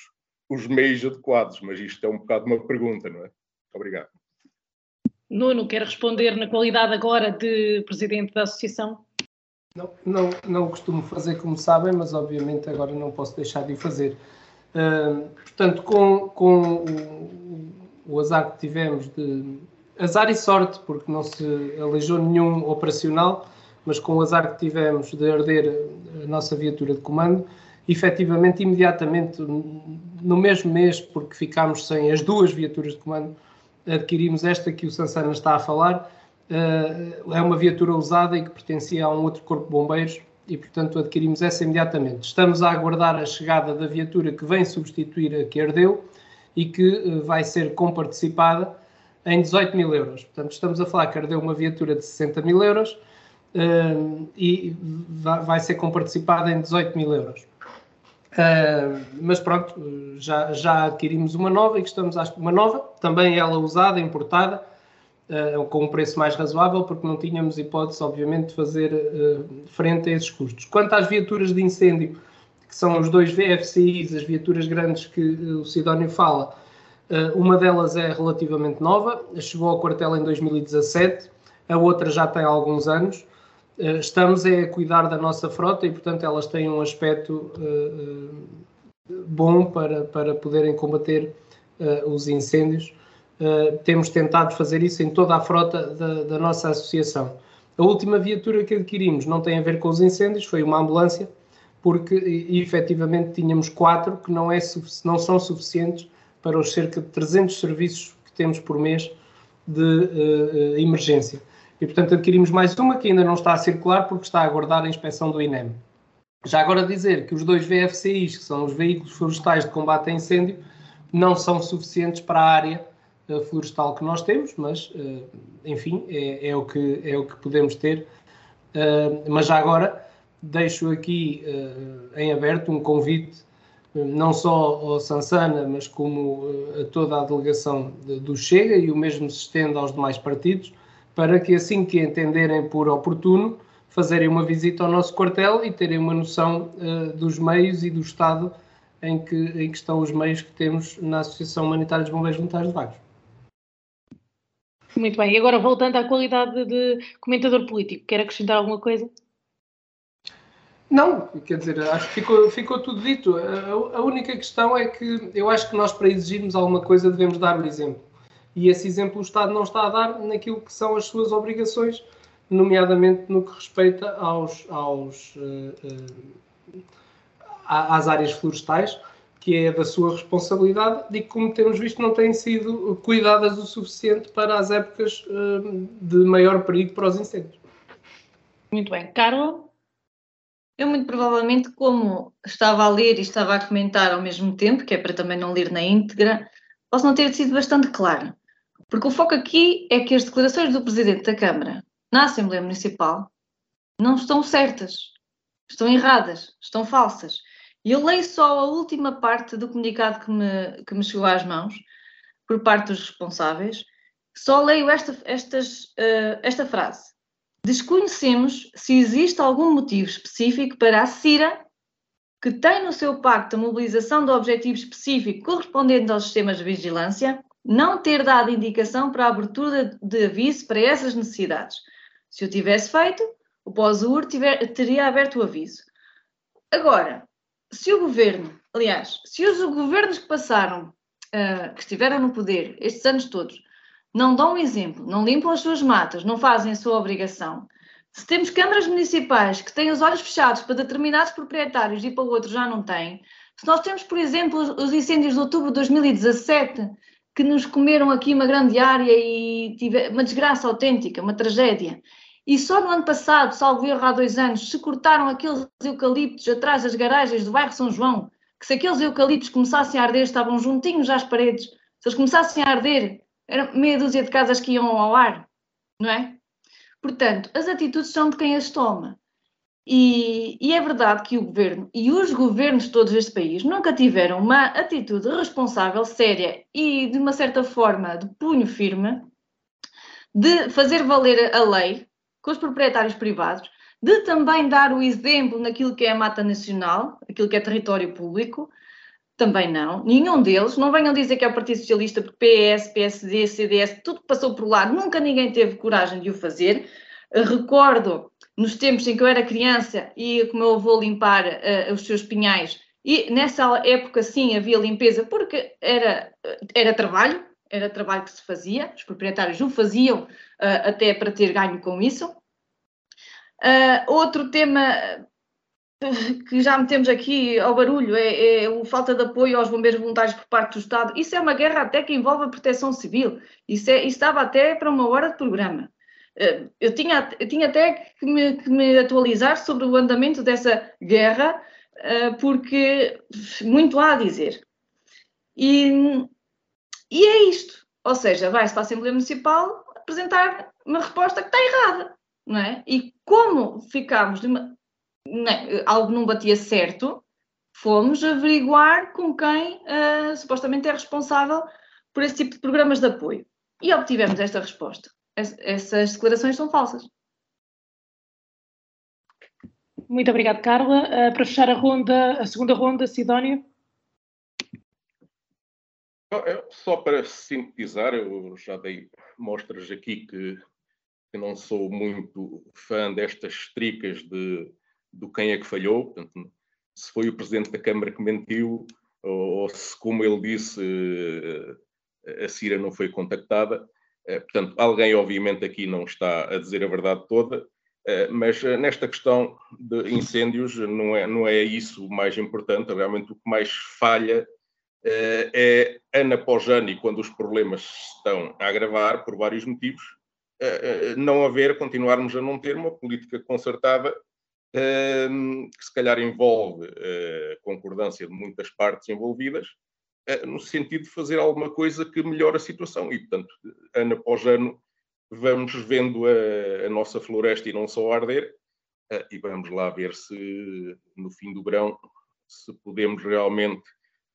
os meios adequados, mas isto é um bocado uma pergunta, não é? Obrigado. Nuno, quer responder na qualidade agora de presidente da associação? Não, não, não costumo fazer como sabem, mas obviamente agora não posso deixar de o fazer. Uh, portanto, com, com o, o, azar que tivemos de. Azar e sorte, porque não se aleijou nenhum operacional, mas com o azar que tivemos de arder a nossa viatura de comando, efetivamente, imediatamente, no mesmo mês, porque ficámos sem as duas viaturas de comando, adquirimos esta que o Sansana está a falar. Uh, é uma viatura usada e que pertencia a um outro corpo de bombeiros e, portanto, adquirimos essa imediatamente. Estamos a aguardar a chegada da viatura que vem substituir a que ardeu e que uh, vai ser comparticipada em 18 mil euros. Portanto, estamos a falar que ardeu uma viatura de 60 mil euros uh, e vai ser comparticipada em 18 mil euros. Uh, mas pronto, já, já adquirimos uma nova e estamos a uma nova, também ela usada, importada, uh, com um preço mais razoável, porque não tínhamos hipótese, obviamente, de fazer uh, frente a esses custos. Quanto às viaturas de incêndio, que são os dois VFCIs, as viaturas grandes que o Sidónio fala, uma delas é relativamente nova, chegou ao quartel em 2017, a outra já tem alguns anos. Eh, estamos a cuidar da nossa frota e, portanto, elas têm um aspecto uh, bom para, para poderem combater uh, os incêndios. Uh, temos tentado fazer isso em toda a frota da, da, nossa associação. A última viatura que adquirimos não tem a ver com os incêndios, foi uma ambulância, porque efetivamente tínhamos quatro que não, é, não são suficientes para os cerca de 300 serviços que temos por mês de emergência e, portanto, adquirimos mais uma que ainda não está a circular porque está a aguardar a inspeção do INEM. Já agora dizer que os dois VFCIs, que são os veículos florestais de combate a incêndio, não são suficientes para a área uh, florestal que nós temos, mas, uh, enfim, é, é, o que, é o que podemos ter. Uh, mas já agora deixo aqui em aberto um convite, não só ao Sansana, mas como a toda a delegação de, do Chega, e o mesmo se estende aos demais partidos, para que assim que entenderem por oportuno, fazerem uma visita ao nosso quartel e terem uma noção uh, dos meios e do estado em que, em que estão os meios que temos na Associação Humanitária dos Bombeiros Voluntários de Vagos. Muito bem, e agora voltando à qualidade de comentador político, quer acrescentar alguma coisa? Não, quer dizer, acho que ficou, ficou tudo dito. A, a, única questão é que eu acho que nós, para exigirmos alguma coisa, devemos dar o exemplo e esse exemplo o Estado não está a dar naquilo que são as suas obrigações, nomeadamente no que respeita aos, aos, uh, uh, às áreas florestais, que é da sua responsabilidade e que, como temos visto, não têm sido cuidadas o suficiente para as épocas uh, de maior perigo para os incêndios. Muito bem. Carla? Eu, muito provavelmente, como estava a ler e estava a comentar ao mesmo tempo, que é para também não ler na íntegra, posso não ter sido bastante clara. Porque o foco aqui é que as declarações do Presidente da Câmara na Assembleia Municipal não estão certas, estão erradas, estão falsas. E eu leio só a última parte do comunicado que me, que me chegou às mãos, por parte dos responsáveis, só leio esta, estas, uh, esta frase. Desconhecemos se existe algum motivo específico para a CIRA, que tem no seu pacto a mobilização do objetivo específico correspondente aos sistemas de vigilância, não ter dado indicação para a abertura de aviso para essas necessidades. Se o tivesse feito, o pós-UR teria aberto o aviso. Agora, se o governo, aliás, se os governos que passaram, uh, que estiveram no poder estes anos todos, não dão um exemplo, não limpam as suas matas, não fazem a sua obrigação, se temos câmaras municipais que têm os olhos fechados para determinados proprietários e para outros já não têm, se nós temos, por exemplo, os incêndios de outubro de 2017, que nos comeram aqui uma grande área e tive uma desgraça autêntica, uma tragédia. E só no ano passado, salvo erro há dois anos, se cortaram aqueles eucaliptos atrás das garagens do bairro São João, que se aqueles eucaliptos começassem a arder, estavam juntinhos às paredes, se eles começassem a arder, era meia dúzia de casas que iam ao ar, não é? Portanto, as atitudes são de quem as toma. E, e, é verdade que o governo e os governos todos deste país nunca tiveram uma atitude responsável, séria e, de uma certa forma, de punho firme, de fazer valer a lei com os proprietários privados, de também dar o exemplo naquilo que é a mata nacional, aquilo que é território público. Também não. Nenhum deles. Não venham dizer que é o Partido Socialista, porque PS, PSD, CDS, tudo que passou por lá, nunca ninguém teve coragem de o fazer. Recordo nos tempos em que eu era criança e com o meu avô limpar uh, os seus pinhais, e nessa época sim havia limpeza, porque era, era trabalho, era trabalho que se fazia, os proprietários o faziam uh, até para ter ganho com isso. Uh, outro tema que já metemos aqui ao barulho é, é a falta de apoio aos bombeiros voluntários por parte do Estado. Isso é uma guerra até que envolve a proteção civil. Isso, é, isso estava até para uma hora de programa. Eh, eu tinha, eu tinha até que me, que me atualizar sobre o andamento dessa guerra, eh, porque muito há a dizer. E, e é isto. Ou seja, vai-se para a Assembleia Municipal apresentar uma resposta que está errada, não é? E como ficámos de uma, não, é? algo não batia certo, fomos averiguar com quem uh, supostamente é responsável por esse tipo de programas de apoio. E obtivemos esta resposta essas declarações são falsas. Muito obrigada, Carla. Uh, para fechar a ronda, a segunda ronda, Sidónio. Só para sintetizar, eu já dei mostras aqui que, que não sou muito fã destas tricas de do quem é que falhou. Portanto, se foi o Presidente da Câmara que mentiu, ou, ou se, como ele disse, eh, a Cira não foi contactada. Eh, portanto, alguém, obviamente, aqui não está a dizer a verdade toda, eh, mas eh, nesta questão de incêndios não é, não é isso o mais importante. Realmente, o que mais falha é ano após ano, e quando os problemas estão a agravar por vários motivos, não haver, continuarmos a não ter uma política concertada que se calhar envolve concordância de muitas partes envolvidas, no sentido de fazer alguma coisa que melhore a situação. E, portanto, ano após ano, vamos vendo a, a nossa floresta e não só arder, uh, e vamos lá ver se no fim do verão se podemos realmente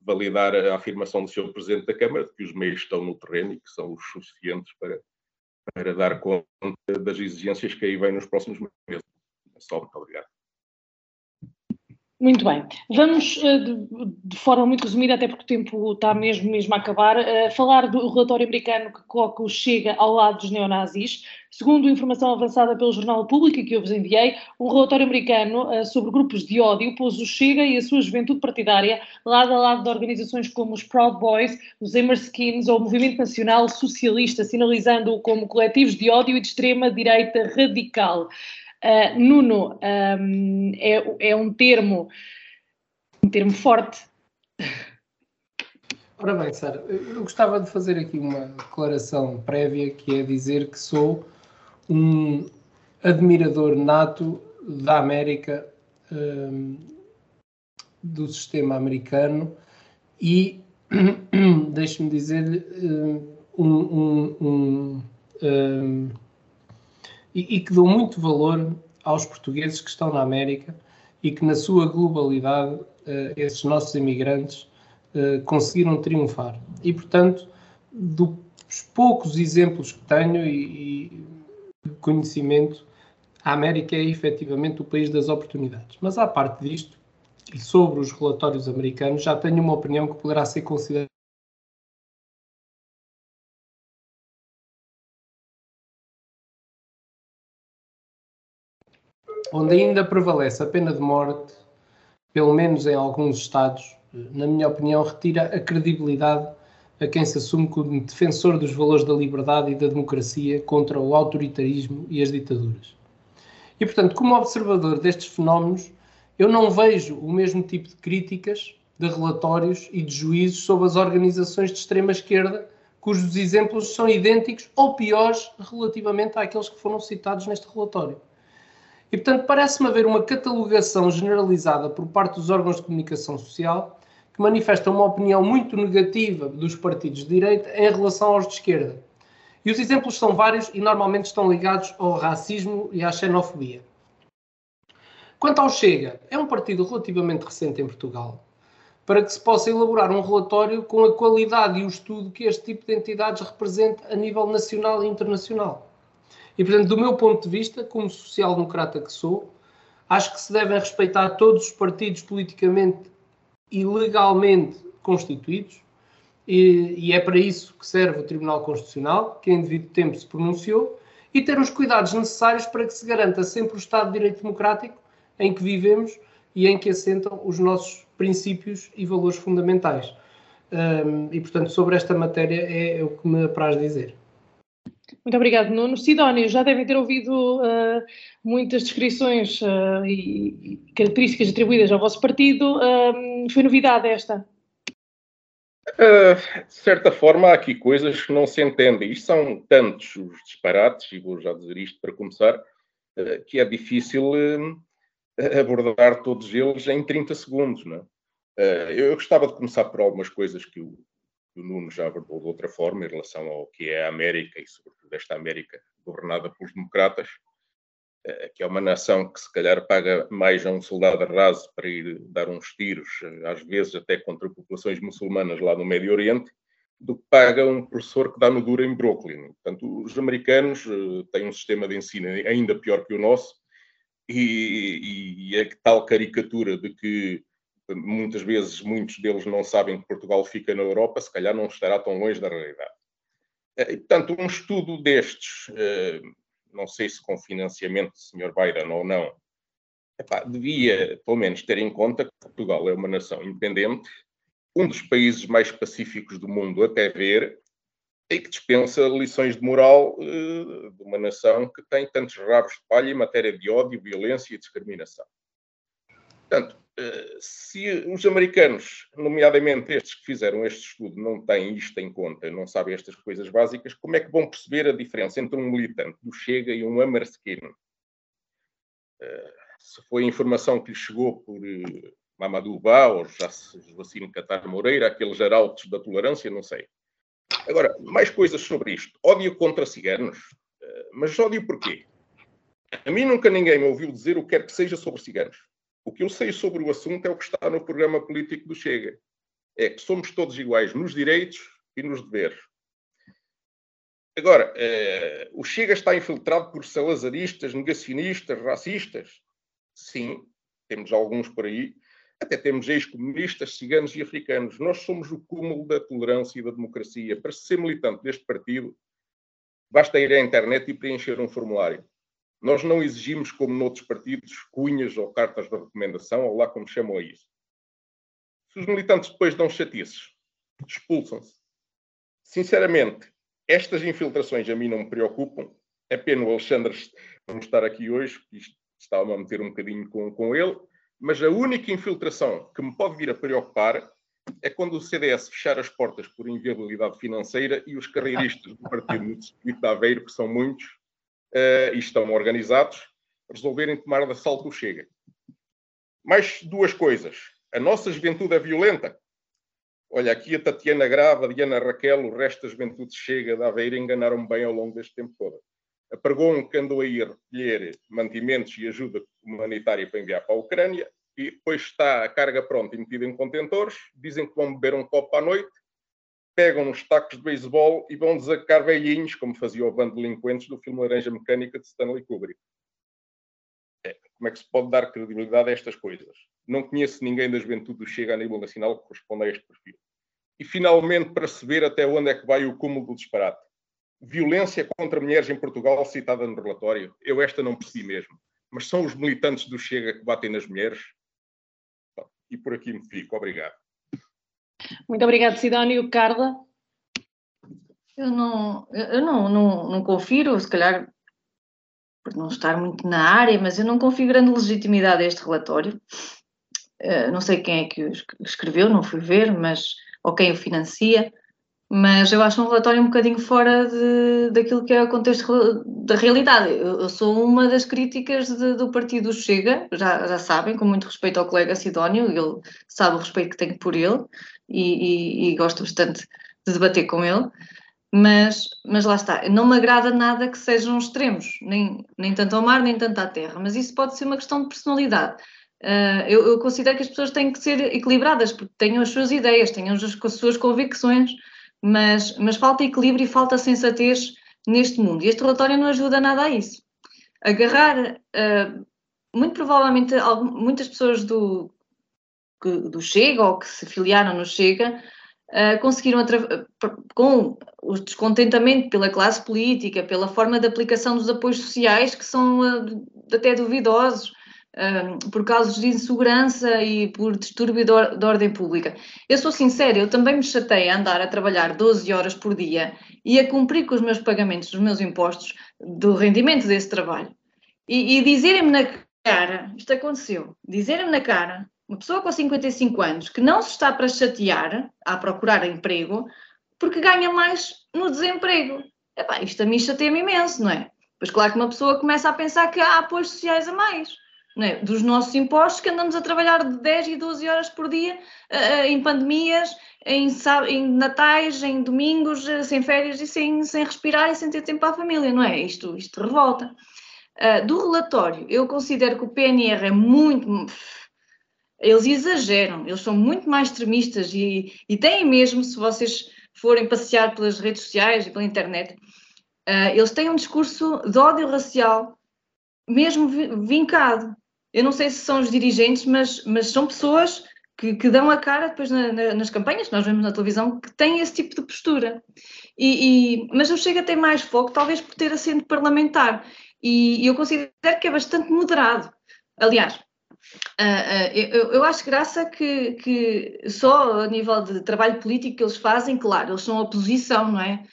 validar a afirmação do Sr. Presidente da Câmara de que os meios estão no terreno e que são os suficientes para, para dar conta das exigências que aí vêm nos próximos meses. Só muito obrigado. Muito bem. Vamos, eh, de, forma muito resumida, até porque o tempo está mesmo, mesmo a acabar, uh, falar do relatório americano que coloca o Chega ao lado dos neonazis. Segundo informação avançada pelo Jornal Público, que eu vos enviei, um relatório americano uh, sobre grupos de ódio pôs o Chega e a sua juventude partidária lado a lado de organizações como os Proud Boys, os Skins ou o Movimento Nacional Socialista, sinalizando-o como coletivos de ódio e de extrema-direita radical. Uh, Nuno um, é, é um termo, um termo forte. Ora bem, Sara, eu gostava de fazer aqui uma declaração prévia, que é dizer que sou um admirador nato da América, um, do sistema americano e, deixe-me dizer-lhe, um, um, um, e, e que dão muito valor aos portugueses que estão na América e que, na sua globalidade, uh, esses nossos imigrantes uh, conseguiram triunfar. E, portanto, dos poucos exemplos que tenho e, e conhecimento, a América é efetivamente o país das oportunidades. Mas, à parte disto, e sobre os relatórios americanos, já tenho uma opinião que poderá ser considerada onde ainda prevalece a pena de morte, pelo menos em alguns estados, na minha opinião, retira a credibilidade a quem se assume como defensor dos valores da liberdade e da democracia contra o autoritarismo e as ditaduras. E, portanto, como observador destes fenómenos, eu não vejo o mesmo tipo de críticas, de relatórios e de juízos sobre as organizações de extrema esquerda, cujos exemplos são idênticos ou piores relativamente àqueles que foram citados neste relatório. E, portanto, parece-me haver uma catalogação generalizada por parte dos órgãos de comunicação social que manifesta uma opinião muito negativa dos partidos de direita em relação aos de esquerda. E os exemplos são vários e normalmente estão ligados ao racismo e à xenofobia. Quanto ao Chega, é um partido relativamente recente em Portugal, para que se possa elaborar um relatório com a qualidade e o estudo que este tipo de entidades representa a nível nacional e internacional. E, portanto, do meu ponto de vista, como social-democrata que sou, acho que se devem respeitar todos os partidos politicamente e legalmente constituídos, e, e, é para isso que serve o Tribunal Constitucional, que em devido tempo se pronunciou, e ter os cuidados necessários para que se garanta sempre o Estado de Direito Democrático em que vivemos e em que assentam os nossos princípios e valores fundamentais. Um, e, portanto, sobre esta matéria é, é o que me apraz dizer. Muito obrigado, Nuno. Sidónio, já devem ter ouvido uh, muitas descrições uh, e, características atribuídas ao vosso partido. Uh, foi novidade esta? de certa forma, há aqui coisas que não se entendem. Isto são tantos os disparates, e vou já dizer isto para começar, que é difícil abordar todos eles em 30 segundos. Não é? eu gostava de começar por algumas coisas que o, o Nuno já abordou de outra forma em relação ao que é a América e, sobretudo, esta América governada pelos democratas, eh, que é uma nação que, se calhar, paga mais a um soldado raso para ir dar uns tiros, eh, às vezes até contra populações muçulmanas lá no Médio Oriente, do que paga um professor que dá no duro em Brooklyn. Portanto, os americanos eh, têm um sistema de ensino ainda pior que o nosso e, e, e a tal caricatura de que muitas vezes muitos deles não sabem que Portugal fica na Europa, se calhar não estará tão longe da realidade. Eh, e, portanto, um estudo destes, eh, não sei se com financiamento do Sr. Biden ou não, epá, devia, pelo menos, ter em conta que Portugal é uma nação independente, um dos países mais pacíficos do mundo até ver, e que dispensa lições de moral uh, de uma nação que tem tantos rabos de palha em matéria de ódio, violência e discriminação. Portanto, se os americanos, nomeadamente estes que fizeram este estudo, não têm isto em conta, não sabem estas coisas básicas, como é que vão perceber a diferença entre um militante do Chega e um Amerskin? Uh, se foi a informação que lhe chegou por Mamadou Ba ou Jacine Catar Moreira, aqueles arautos da tolerância, não sei. Agora, mais coisas sobre isto. Ódio contra ciganos. Eh, mas ódio porquê? A mim nunca ninguém me ouviu dizer o que quer que seja sobre ciganos. O que eu sei sobre o assunto é o que está no programa político do Chega. É que somos todos iguais nos direitos e nos deveres. Agora, eh, o Chega está infiltrado por salazaristas, negacionistas, racistas? Sim, temos alguns por aí, até temos ex-comunistas, ciganos e africanos. Nós somos o cúmulo da tolerância e da democracia. Para ser militante deste partido, basta ir à internet e preencher um formulário. Nós não exigimos, como noutros partidos, cunhas ou cartas de recomendação, ou lá como chamam a isso. Se os militantes depois dão chatices, expulsam-se. Sinceramente, estas infiltrações a mim não me preocupam. É pena o Alexandre não estar aqui hoje, estava a meter um bocadinho com, com ele mas a única infiltração que me pode vir a preocupar é quando o CDS fechar as portas por inviabilidade financeira e os carreiristas do Partido no Distrito de Aveiro, que são muitos uh, e estão organizados, resolverem tomar de assalto o Chega. Mais duas coisas. A nossa juventude é violenta. Olha, aqui a Tatiana Grava, a Diana Raquel, o resto da juventude Chega de Aveiro enganaram-me bem ao longo deste tempo todo. A Pergon que andou a recolher mantimentos e ajuda humanitária para enviar para a Ucrânia, e depois está a carga pronta e metida em contentores, dizem que vão beber um copo à noite, pegam uns tacos de beisebol e vão desacar velhinhos, como fazia o bando de delinquentes do filme Laranja Mecânica de Stanley Kubrick. É, como é que se pode dar credibilidade a estas coisas? Não conheço ninguém da juventude do Chega a nível nacional que corresponda a este perfil. E, finalmente, para se ver até onde é que vai o cúmulo do disparate. Violência contra mulheres em Portugal, citada no relatório. Eu esta não percebi mesmo mas são os militantes do Chega que batem nas mulheres. E por aqui me fico. Obrigado. Muito obrigado, Sidónio. Carla? Eu não, eu não, não, não confiro, se calhar por não estar muito na área, mas eu não confio grande legitimidade a este relatório. Uh, não sei quem é que o escreveu, não fui ver, mas ou quem o financia mas eu acho um relatório um bocadinho fora de, daquilo que é o contexto da realidade. Eu, eu sou uma das críticas de, do partido Chega, já, já sabem, com muito respeito ao colega Sidónio, ele sabe o respeito que tenho por ele e, e, e gosto bastante de debater com ele. Mas, mas lá está, não me agrada nada que sejam extremos, nem, nem tanto ao mar, nem tanto à terra, mas isso pode ser uma questão de personalidade. Uh, eu, eu, considero que as pessoas têm que ser equilibradas, porque tenham as suas ideias, tenham as, as suas convicções, mas, mas falta equilíbrio e falta sensatez neste mundo. E este relatório não ajuda nada a isso. Agarrar, uh, muito provavelmente, muitas pessoas do, do Chega ou que se filiaram no Chega uh, conseguiram, com o descontentamento pela classe política, pela forma de aplicação dos apoios sociais, que são uh, até duvidosos, por casos de insegurança e por distúrbio de, de, ordem pública. Eu sou sincera, eu também me chatei a andar a trabalhar 12 horas por dia e a cumprir com os meus pagamentos dos meus impostos do rendimento desse trabalho. E, e dizerem-me na cara, isto aconteceu, dizerem-me na cara, uma pessoa com 55 anos que não se está para chatear a procurar emprego porque ganha mais no desemprego. Epá, isto a mim chateia-me imenso, não é? Pois claro que uma pessoa começa a pensar que há apoios sociais a mais é? dos nossos impostos, que andamos a trabalhar de 10 e 12 horas por dia uh, em pandemias, em, em, natais, em domingos, uh, sem férias e sem, sem respirar e sem ter tempo para a família, não é? Isto, isto revolta. Do relatório, eu considero que o PNR é muito. Eles exageram, eles são muito mais extremistas e, e têm mesmo, se vocês forem passear pelas redes sociais e pela internet, eles têm um discurso de ódio racial mesmo vincado. Eu não sei se são os dirigentes, mas, mas são pessoas que, que dão a cara depois na, na, nas campanhas que nós vemos na televisão que têm esse tipo de postura. E, e, mas eu chego a ter mais foco, talvez por ter assento parlamentar. E, e eu considero que é bastante moderado. Aliás, Uh, uh, eu, eu, acho graça que, que, só a nível de trabalho político que eles fazem, claro, eles são oposição, não é?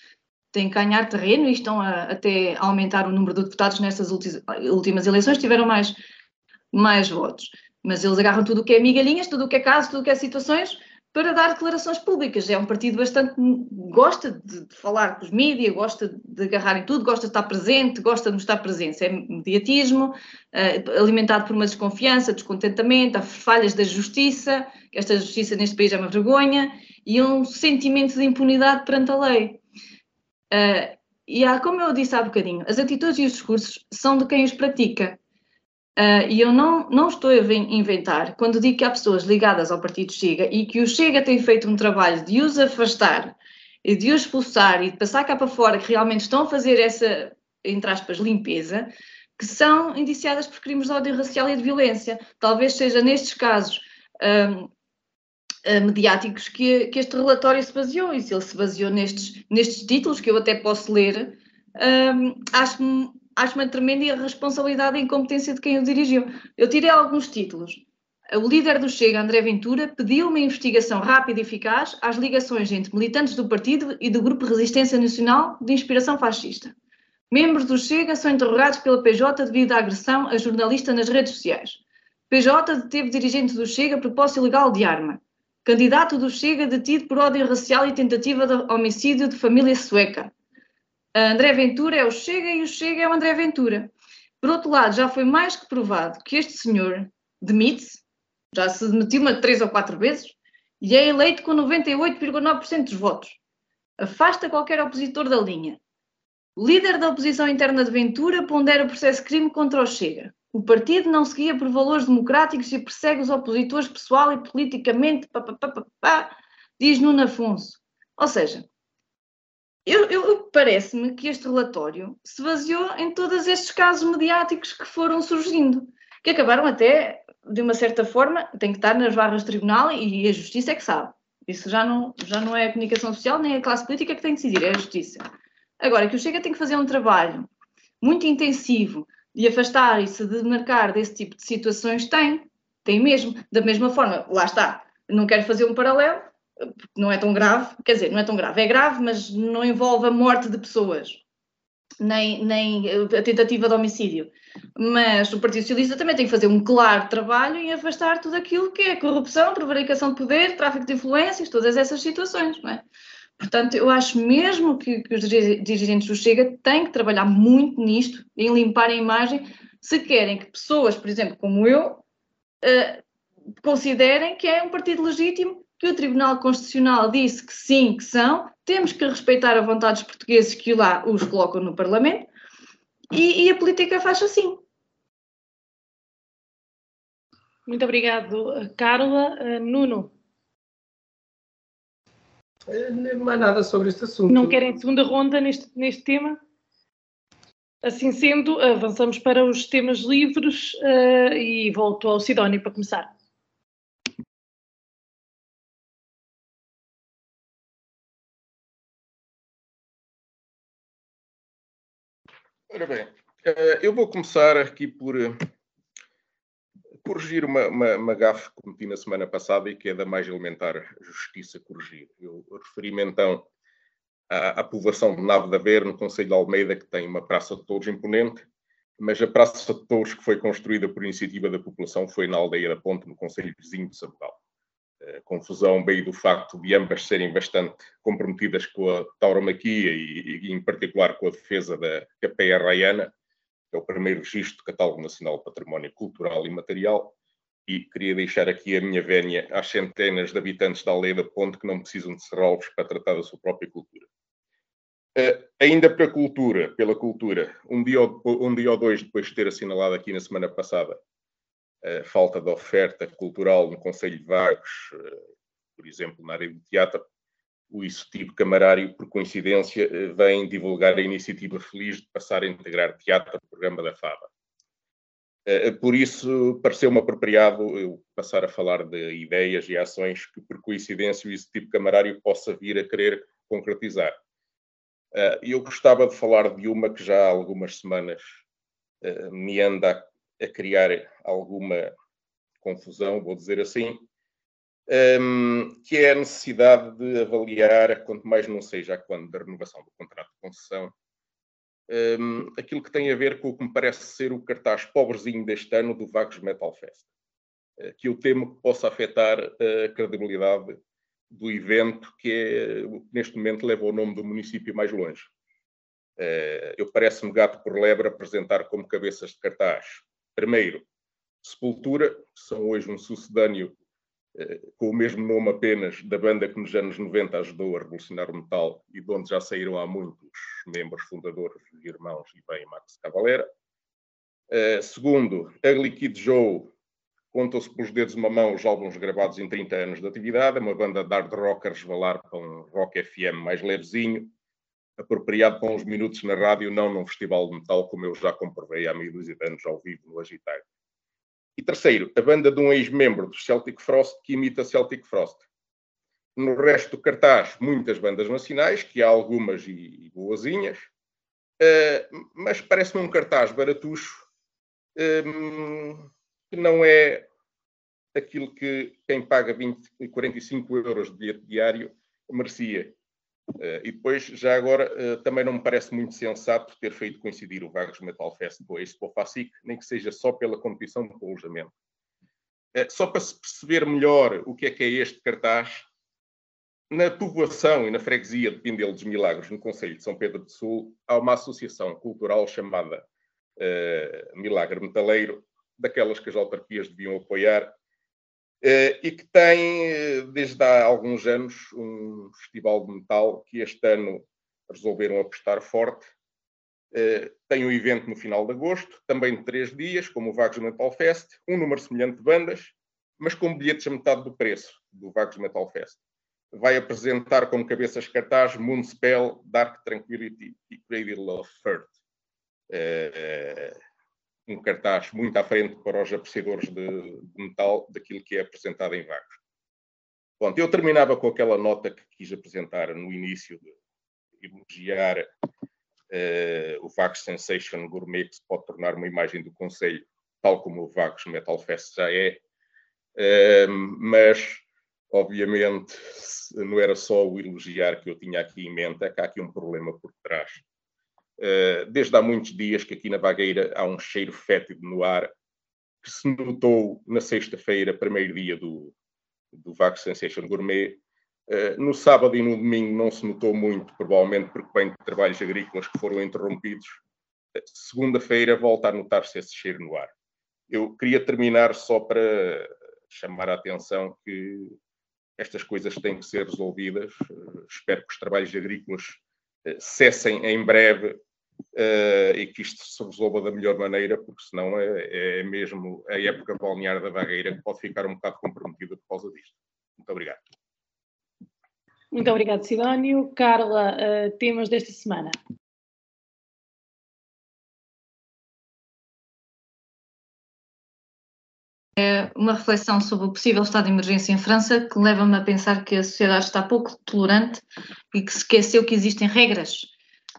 Têm que ganhar terreno e estão a, até a aumentar o número de deputados nestas últimas eleições, tiveram mais mais votos. Mas eles agarram tudo o que é migalhinhas, tudo o que é caso, tudo o que é situações, para dar declarações públicas. É um partido bastante. gosta de, de falar com os mídias, gosta de agarrar em tudo, gosta de estar presente, gosta de mostrar presença. É mediatismo, uh, alimentado por uma desconfiança, descontentamento, há falhas da justiça, que esta justiça neste país é uma vergonha, e um sentimento de impunidade perante a lei. Uh, e há, como eu disse há bocadinho, as atitudes e os discursos são de quem os pratica. Uh, e eu não, não estou a inventar quando digo que há pessoas ligadas ao Partido Chega e que o Chega tem feito um trabalho de os afastar e de os expulsar e de passar cá para fora que realmente estão a fazer essa, entre aspas, limpeza, que são indiciadas por crimes de ódio racial e de violência. Talvez seja nestes casos um, ah, mediáticos que, que, este relatório se baseou, e se ele se baseou nestes, nestes títulos, que eu até posso ler, um, acho-me acho uma tremenda irresponsabilidade e incompetência de quem o dirigiu. Eu tirei alguns títulos. O líder do Chega, André Ventura, pediu uma investigação rápida e eficaz às ligações entre militantes do partido e do Grupo Resistência Nacional de inspiração fascista. Membros do Chega são interrogados pela PJ devido à agressão a jornalista nas redes sociais. PJ deteve dirigente do Chega por posse ilegal de arma. Candidato do Chega detido por ódio racial e tentativa de homicídio de família sueca. André Ventura é o Chega e o Chega é o André Ventura. Por outro lado, já foi mais que provado que este senhor demite-se, já se demitiu uma três ou quatro vezes, e é eleito com 98,9% dos votos. Afasta qualquer opositor da linha. O líder da oposição interna de Ventura pondera o processo de crime contra o Chega. O partido não seguia por valores democráticos e persegue os opositores pessoal e politicamente, pá, pá, pá, diz Nuno Afonso. Ou seja, eu, eu parece-me que este relatório se baseou em todos estes casos mediáticos que foram surgindo, que acabaram até, de uma certa forma, tem que estar nas barras do tribunal e a justiça é que sabe. Isso já não, já não é a comunicação social nem a classe política que tem que decidir, é a justiça. Agora, que o Chega tem que fazer um trabalho muito intensivo de afastar e se demarcar desse tipo de situações, tem. Tem mesmo. Da mesma forma, lá está. Não quero fazer um paralelo, não é tão grave, quer dizer, não é tão grave, é grave, mas não envolve a morte de pessoas, nem, nem a tentativa de homicídio. Mas o Partido Socialista também tem que fazer um claro trabalho em afastar tudo aquilo que é corrupção, prevaricação de poder, tráfico de influências, todas essas situações, não é? Portanto, eu acho mesmo que, que os dirigentes do Chega têm que trabalhar muito nisto, em limpar a imagem, se querem que pessoas, por exemplo, como eu, uh, considerem que é um partido legítimo que o Tribunal Constitucional disse que sim, que são, temos que respeitar a vontade dos portugueses que lá os colocam no Parlamento e, e a política faz assim. Muito obrigado, Carla. Uh, Nuno. Eh, não há nada sobre este assunto. Não querem segunda ronda neste, neste tema? Assim sendo, avançamos para os temas livres uh, e volto ao Sidónio para começar. Ora bem, eh, eu vou começar aqui por corrigir uma, uma, uma gafe que cometi na semana passada e que é da mais elementar justiça corrigir. Eu referi-me então à, à povoação de Nave da Ver, no Conselho de Almeida, que tem uma praça de touros imponente, mas a praça de touros que foi construída por iniciativa da população foi na aldeia da Ponte, no Conselho vizinho de Sabugal. A confusão veio do facto de ambas serem bastante comprometidas com a tauromaquia e, e em particular com a defesa da Capeia Raiana, que é o primeiro registro do Catálogo Nacional de Património Cultural e Material, e queria deixar aqui a minha vénia às centenas de habitantes da aldeia da Ponte que não precisam de serralvos para tratar da sua própria cultura. Uh, ainda para a cultura, pela cultura, um dia, ou, um dia ou dois depois de ter assinalado aqui na semana passada falta de oferta cultural no Conselho de Vagos, por exemplo, na área do teatro, o executivo camarário, por coincidência, vem divulgar a iniciativa feliz de passar a integrar teatro ao programa da FABA. Por isso, pareceu-me apropriado eu passar a falar de ideias e ações que, por coincidência, o executivo camarário possa vir a querer concretizar. Eu gostava de falar de uma que já há algumas semanas me anda a criar alguma confusão, vou dizer assim, um, que é a necessidade de avaliar, quanto mais não seja a quando da renovação do contrato de concessão, um, aquilo que tem a ver com o que me parece ser o cartaz pobrezinho deste ano do Vagos Metal Fest, uh, que eu temo que possa afetar a credibilidade do evento que é, neste momento leva o nome do município mais longe. Uh, eu parece-me gato por lebre apresentar como cabeças de cartaz Primeiro, Sepultura, são hoje um sucedâneo eh, com o mesmo nome apenas da banda que nos anos 90 ajudou a revolucionar o metal e de onde já saíram há muitos membros fundadores, irmãos e bem Max Cavalera. Uh, segundo, Ugly Kid Joe, contam-se pelos dedos de uma mão os álbuns gravados em 30 anos de atividade, é uma banda de hard a resvalar para um rock FM mais levezinho, apropriado para uns minutos na rádio, não num festival de metal, como eu já comprovei há meio dúzia de anos ao vivo no Agitar. E terceiro, a banda de um ex-membro do Celtic Frost que imita Celtic Frost. No resto do cartaz, muitas bandas nacionais, que há algumas e, boazinhas, uh, mas parece-me um cartaz baratucho um, que não é aquilo que quem paga 20 e 45 euros de bilhete diário merecia. Uh, e depois, já agora, uh, também não me parece muito sensato ter feito coincidir o Vagos Metal Fest com a Expo FACIC, nem que seja só pela competição de alojamento. Uh, só para se perceber melhor o que é que é este cartaz, na povoação e na freguesia de Pindelo dos Milagres, no Conselho de São Pedro do Sul, há uma associação cultural chamada Milagre Metaleiro, daquelas que as autarquias deviam apoiar, Uh, e que tem, eh, desde há alguns anos, um festival de metal que este ano resolveram apostar forte. Uh, tem um evento no final de agosto, também de três dias, como o Vagos Metal Fest, um número semelhante de bandas, mas com bilhetes a metade do preço do Vagos Metal Fest. Vai apresentar como cabeças cartaz Moonspell, Dark Tranquility e Love Third. Uh, um cartaz muito à frente para os apreciadores de, metal daquilo que é apresentado em Vagos. Bom, eu terminava com aquela nota que quis apresentar no início de elogiar uh, o Vagos Sensation Gourmet, que se pode tornar uma imagem do Conselho, tal como o Vagos Metal Fest já é, uh, mas obviamente não era só o elogiar que eu tinha aqui em mente, é que há aqui um problema por trás. Eh, desde há muitos dias que aqui na Vagueira há um cheiro fétido no ar, que se notou na sexta-feira, primeiro dia do, do Vago Sensation Gourmet. Uh, no sábado e no domingo não se notou muito, provavelmente porque vem de trabalhos agrícolas que foram interrompidos. Uh, Segunda-feira volta a notar-se esse cheiro no ar. Eu queria terminar só para chamar a atenção que estas coisas têm que ser resolvidas. espero que os trabalhos agrícolas cessem em breve e que isto se resolva da melhor maneira, porque senão é, é mesmo a época balnear da vagueira que pode ficar um bocado comprometida por causa disto. Muito obrigado. Muito obrigado, Sidónio. Carla, uh, temas desta semana. É uma reflexão sobre o possível estado de emergência em França que leva-me a pensar que a sociedade está pouco tolerante e que se esqueceu que existem regras.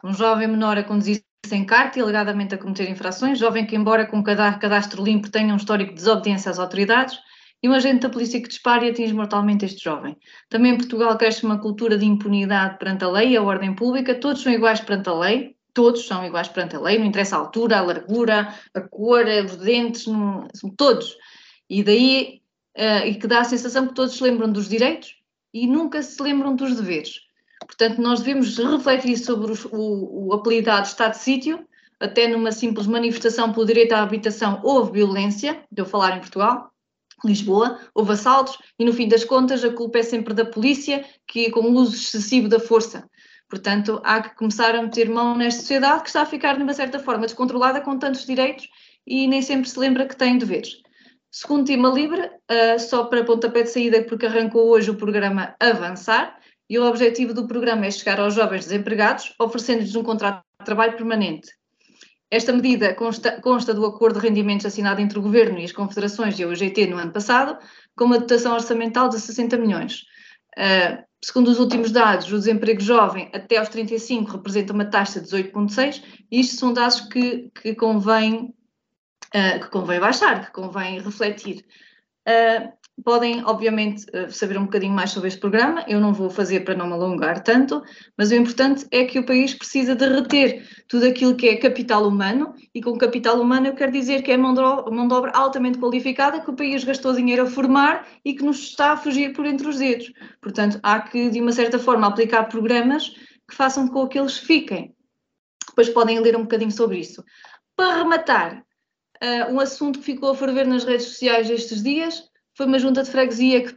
Um jovem menor a conduzir sem carta e alegadamente a cometer infrações, jovem que, embora com cadastro limpo, tenha um histórico de desobediência às autoridades, e um agente da polícia que dispara e atinge mortalmente este jovem. Também em Portugal cresce uma cultura de impunidade perante a lei e a ordem pública, todos são iguais perante a lei, todos são iguais perante a lei, não interessa a altura, a largura, a cor, os dentes, não, todos. E daí, uh, e que dá a sensação que todos se lembram dos direitos e nunca se lembram dos deveres. Portanto, nós devemos refletir sobre o, o, o apelidado Estado de Sítio, até numa simples manifestação pelo direito à habitação houve violência, de eu falar em Portugal, Lisboa, houve assaltos e, no fim das contas, a culpa é sempre da polícia, que com o uso excessivo da força. Portanto, há que começar a meter mão nesta sociedade que está a ficar, de uma certa forma, descontrolada com tantos direitos e nem sempre se lembra que tem deveres. Segundo tema livre, uh, só para pontapé de saída, porque arrancou hoje o programa Avançar, e o objetivo do programa é chegar aos jovens desempregados, oferecendo-lhes um contrato de trabalho permanente. Esta medida consta, consta, do acordo de rendimentos assinado entre o Governo e as Confederações e a UGT no ano passado, com uma dotação orçamental de 60 milhões. Uh, segundo os últimos dados, o desemprego jovem até aos 35 representa uma taxa de 18,6 e isto são dados que, que, convém, uh, que convém baixar, que convém refletir. Uh, podem, obviamente, eh, saber um bocadinho mais sobre este programa. Eu não vou fazer para não me alongar tanto, mas o importante é que o país precisa de reter tudo aquilo que é capital humano, e com capital humano eu quero dizer que é mão de obra altamente qualificada, que o país gastou dinheiro a formar e que nos está a fugir por entre os dedos. Portanto, há que, de uma certa forma, aplicar programas que façam com que eles fiquem. Depois podem ler um bocadinho sobre isso. Para rematar, uh, um assunto que ficou a ferver nas redes sociais estes dias foi uma junta de freguesia que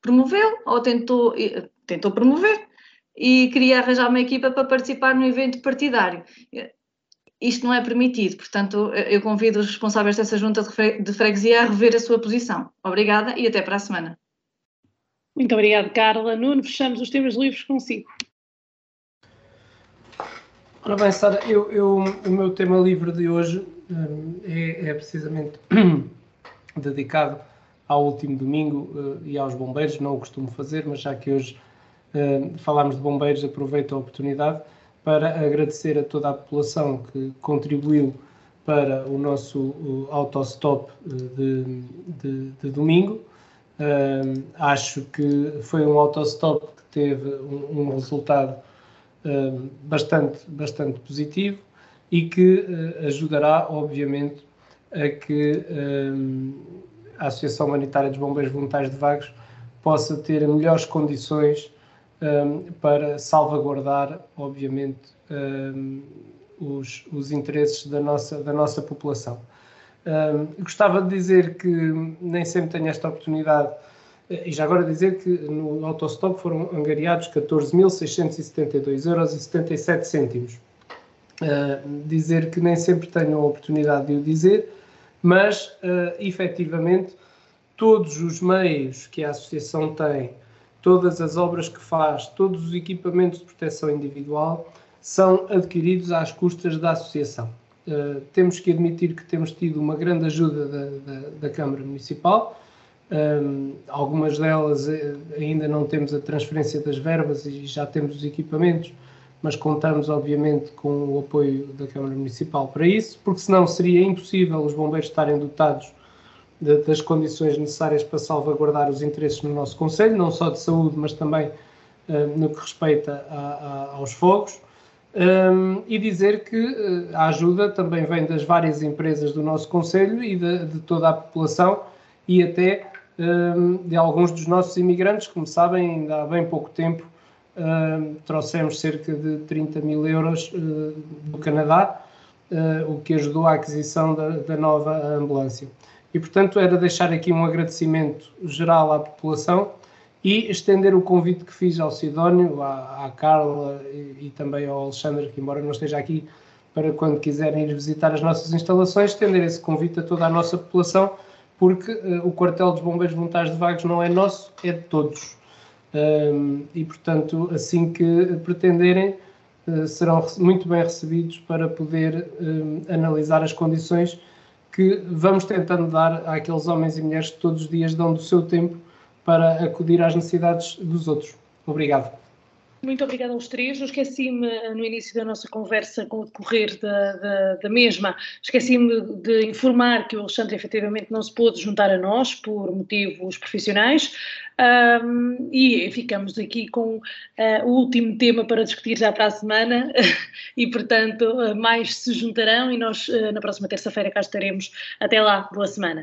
promoveu ou tentou, tentou promover e queria arranjar uma equipa para participar no evento partidário. Isto não é permitido, portanto, eu convido os responsáveis dessa junta de freguesia a rever a sua posição. Obrigada e até para a semana. Muito obrigada, Carla. Nuno, fechamos os temas livres consigo. Ora bem, Sara, eu, eu, o meu tema livre de hoje hum, é, é precisamente dedicado ao último domingo uh, e aos bombeiros, não o costumo fazer, mas já que hoje uh, falámos de bombeiros, aproveito a oportunidade para agradecer a toda a população que contribuiu para o nosso autostop de, de, de domingo. Acho que foi um autostop que teve um, um resultado bastante, bastante positivo e que uh, ajudará, obviamente, a que a Associação Humanitária dos Bombeiros Voluntários de Vagos possa ter melhores condições um, para salvaguardar, obviamente, um, os, os, interesses da nossa, da nossa população. Um, gostava de dizer que nem sempre tenho esta oportunidade, eh, e já agora dizer que no autostop foram angariados 14.672 euros 77 cêntimos. Uh, dizer que nem sempre tenho a oportunidade de o dizer, mas uh, efetivamente todos os meios que a associação tem, todas as obras que faz, todos os equipamentos de proteção individual são adquiridos às custas da associação. Uh, temos que admitir que temos tido uma grande ajuda da, da, da Câmara Municipal. Um, algumas delas eh, ainda não temos a transferência das verbas e já temos os equipamentos, mas contamos, obviamente, com o apoio da Câmara Municipal para isso, porque senão seria impossível os bombeiros estarem dotados de, das condições necessárias para salvaguardar os interesses no nosso Conselho, não só de saúde, mas também uh, no que respeita a, a, aos fogos. Um, e dizer que uh, a ajuda também vem das várias empresas do nosso Conselho e de, de toda a população e até um, de alguns dos nossos imigrantes, como sabem, ainda há bem pouco tempo trouxemos cerca de 30 mil euros uh, do Canadá, uh, o que ajudou à aquisição da, da, nova ambulância. E, portanto, era deixar aqui um agradecimento geral à população e estender o convite que fiz ao Sidónio, à, à Carla e, e, também ao Alexandre, que embora não esteja aqui, para quando quiserem ir visitar as nossas instalações, estender esse convite a toda a nossa população, porque uh, o quartel dos bombeiros voluntários de Vagos não é nosso, é de todos. Um, e, portanto, assim que pretenderem, uh, serão muito bem recebidos para poder um, analisar as condições que vamos tentando dar àqueles homens e mulheres que todos os dias dão do seu tempo para acudir às necessidades dos outros. Obrigado. Muito obrigada aos três. Eu esqueci-me no início da nossa conversa com o decorrer da, da, da mesma, esqueci-me de informar que o Alexandre efetivamente não se pôde juntar a nós por motivos profissionais um, e ficamos aqui com uh, o último tema para discutir já para a semana e, portanto, uh, mais se juntarão e nós uh, na próxima terça-feira cá estaremos. Até lá, boa semana.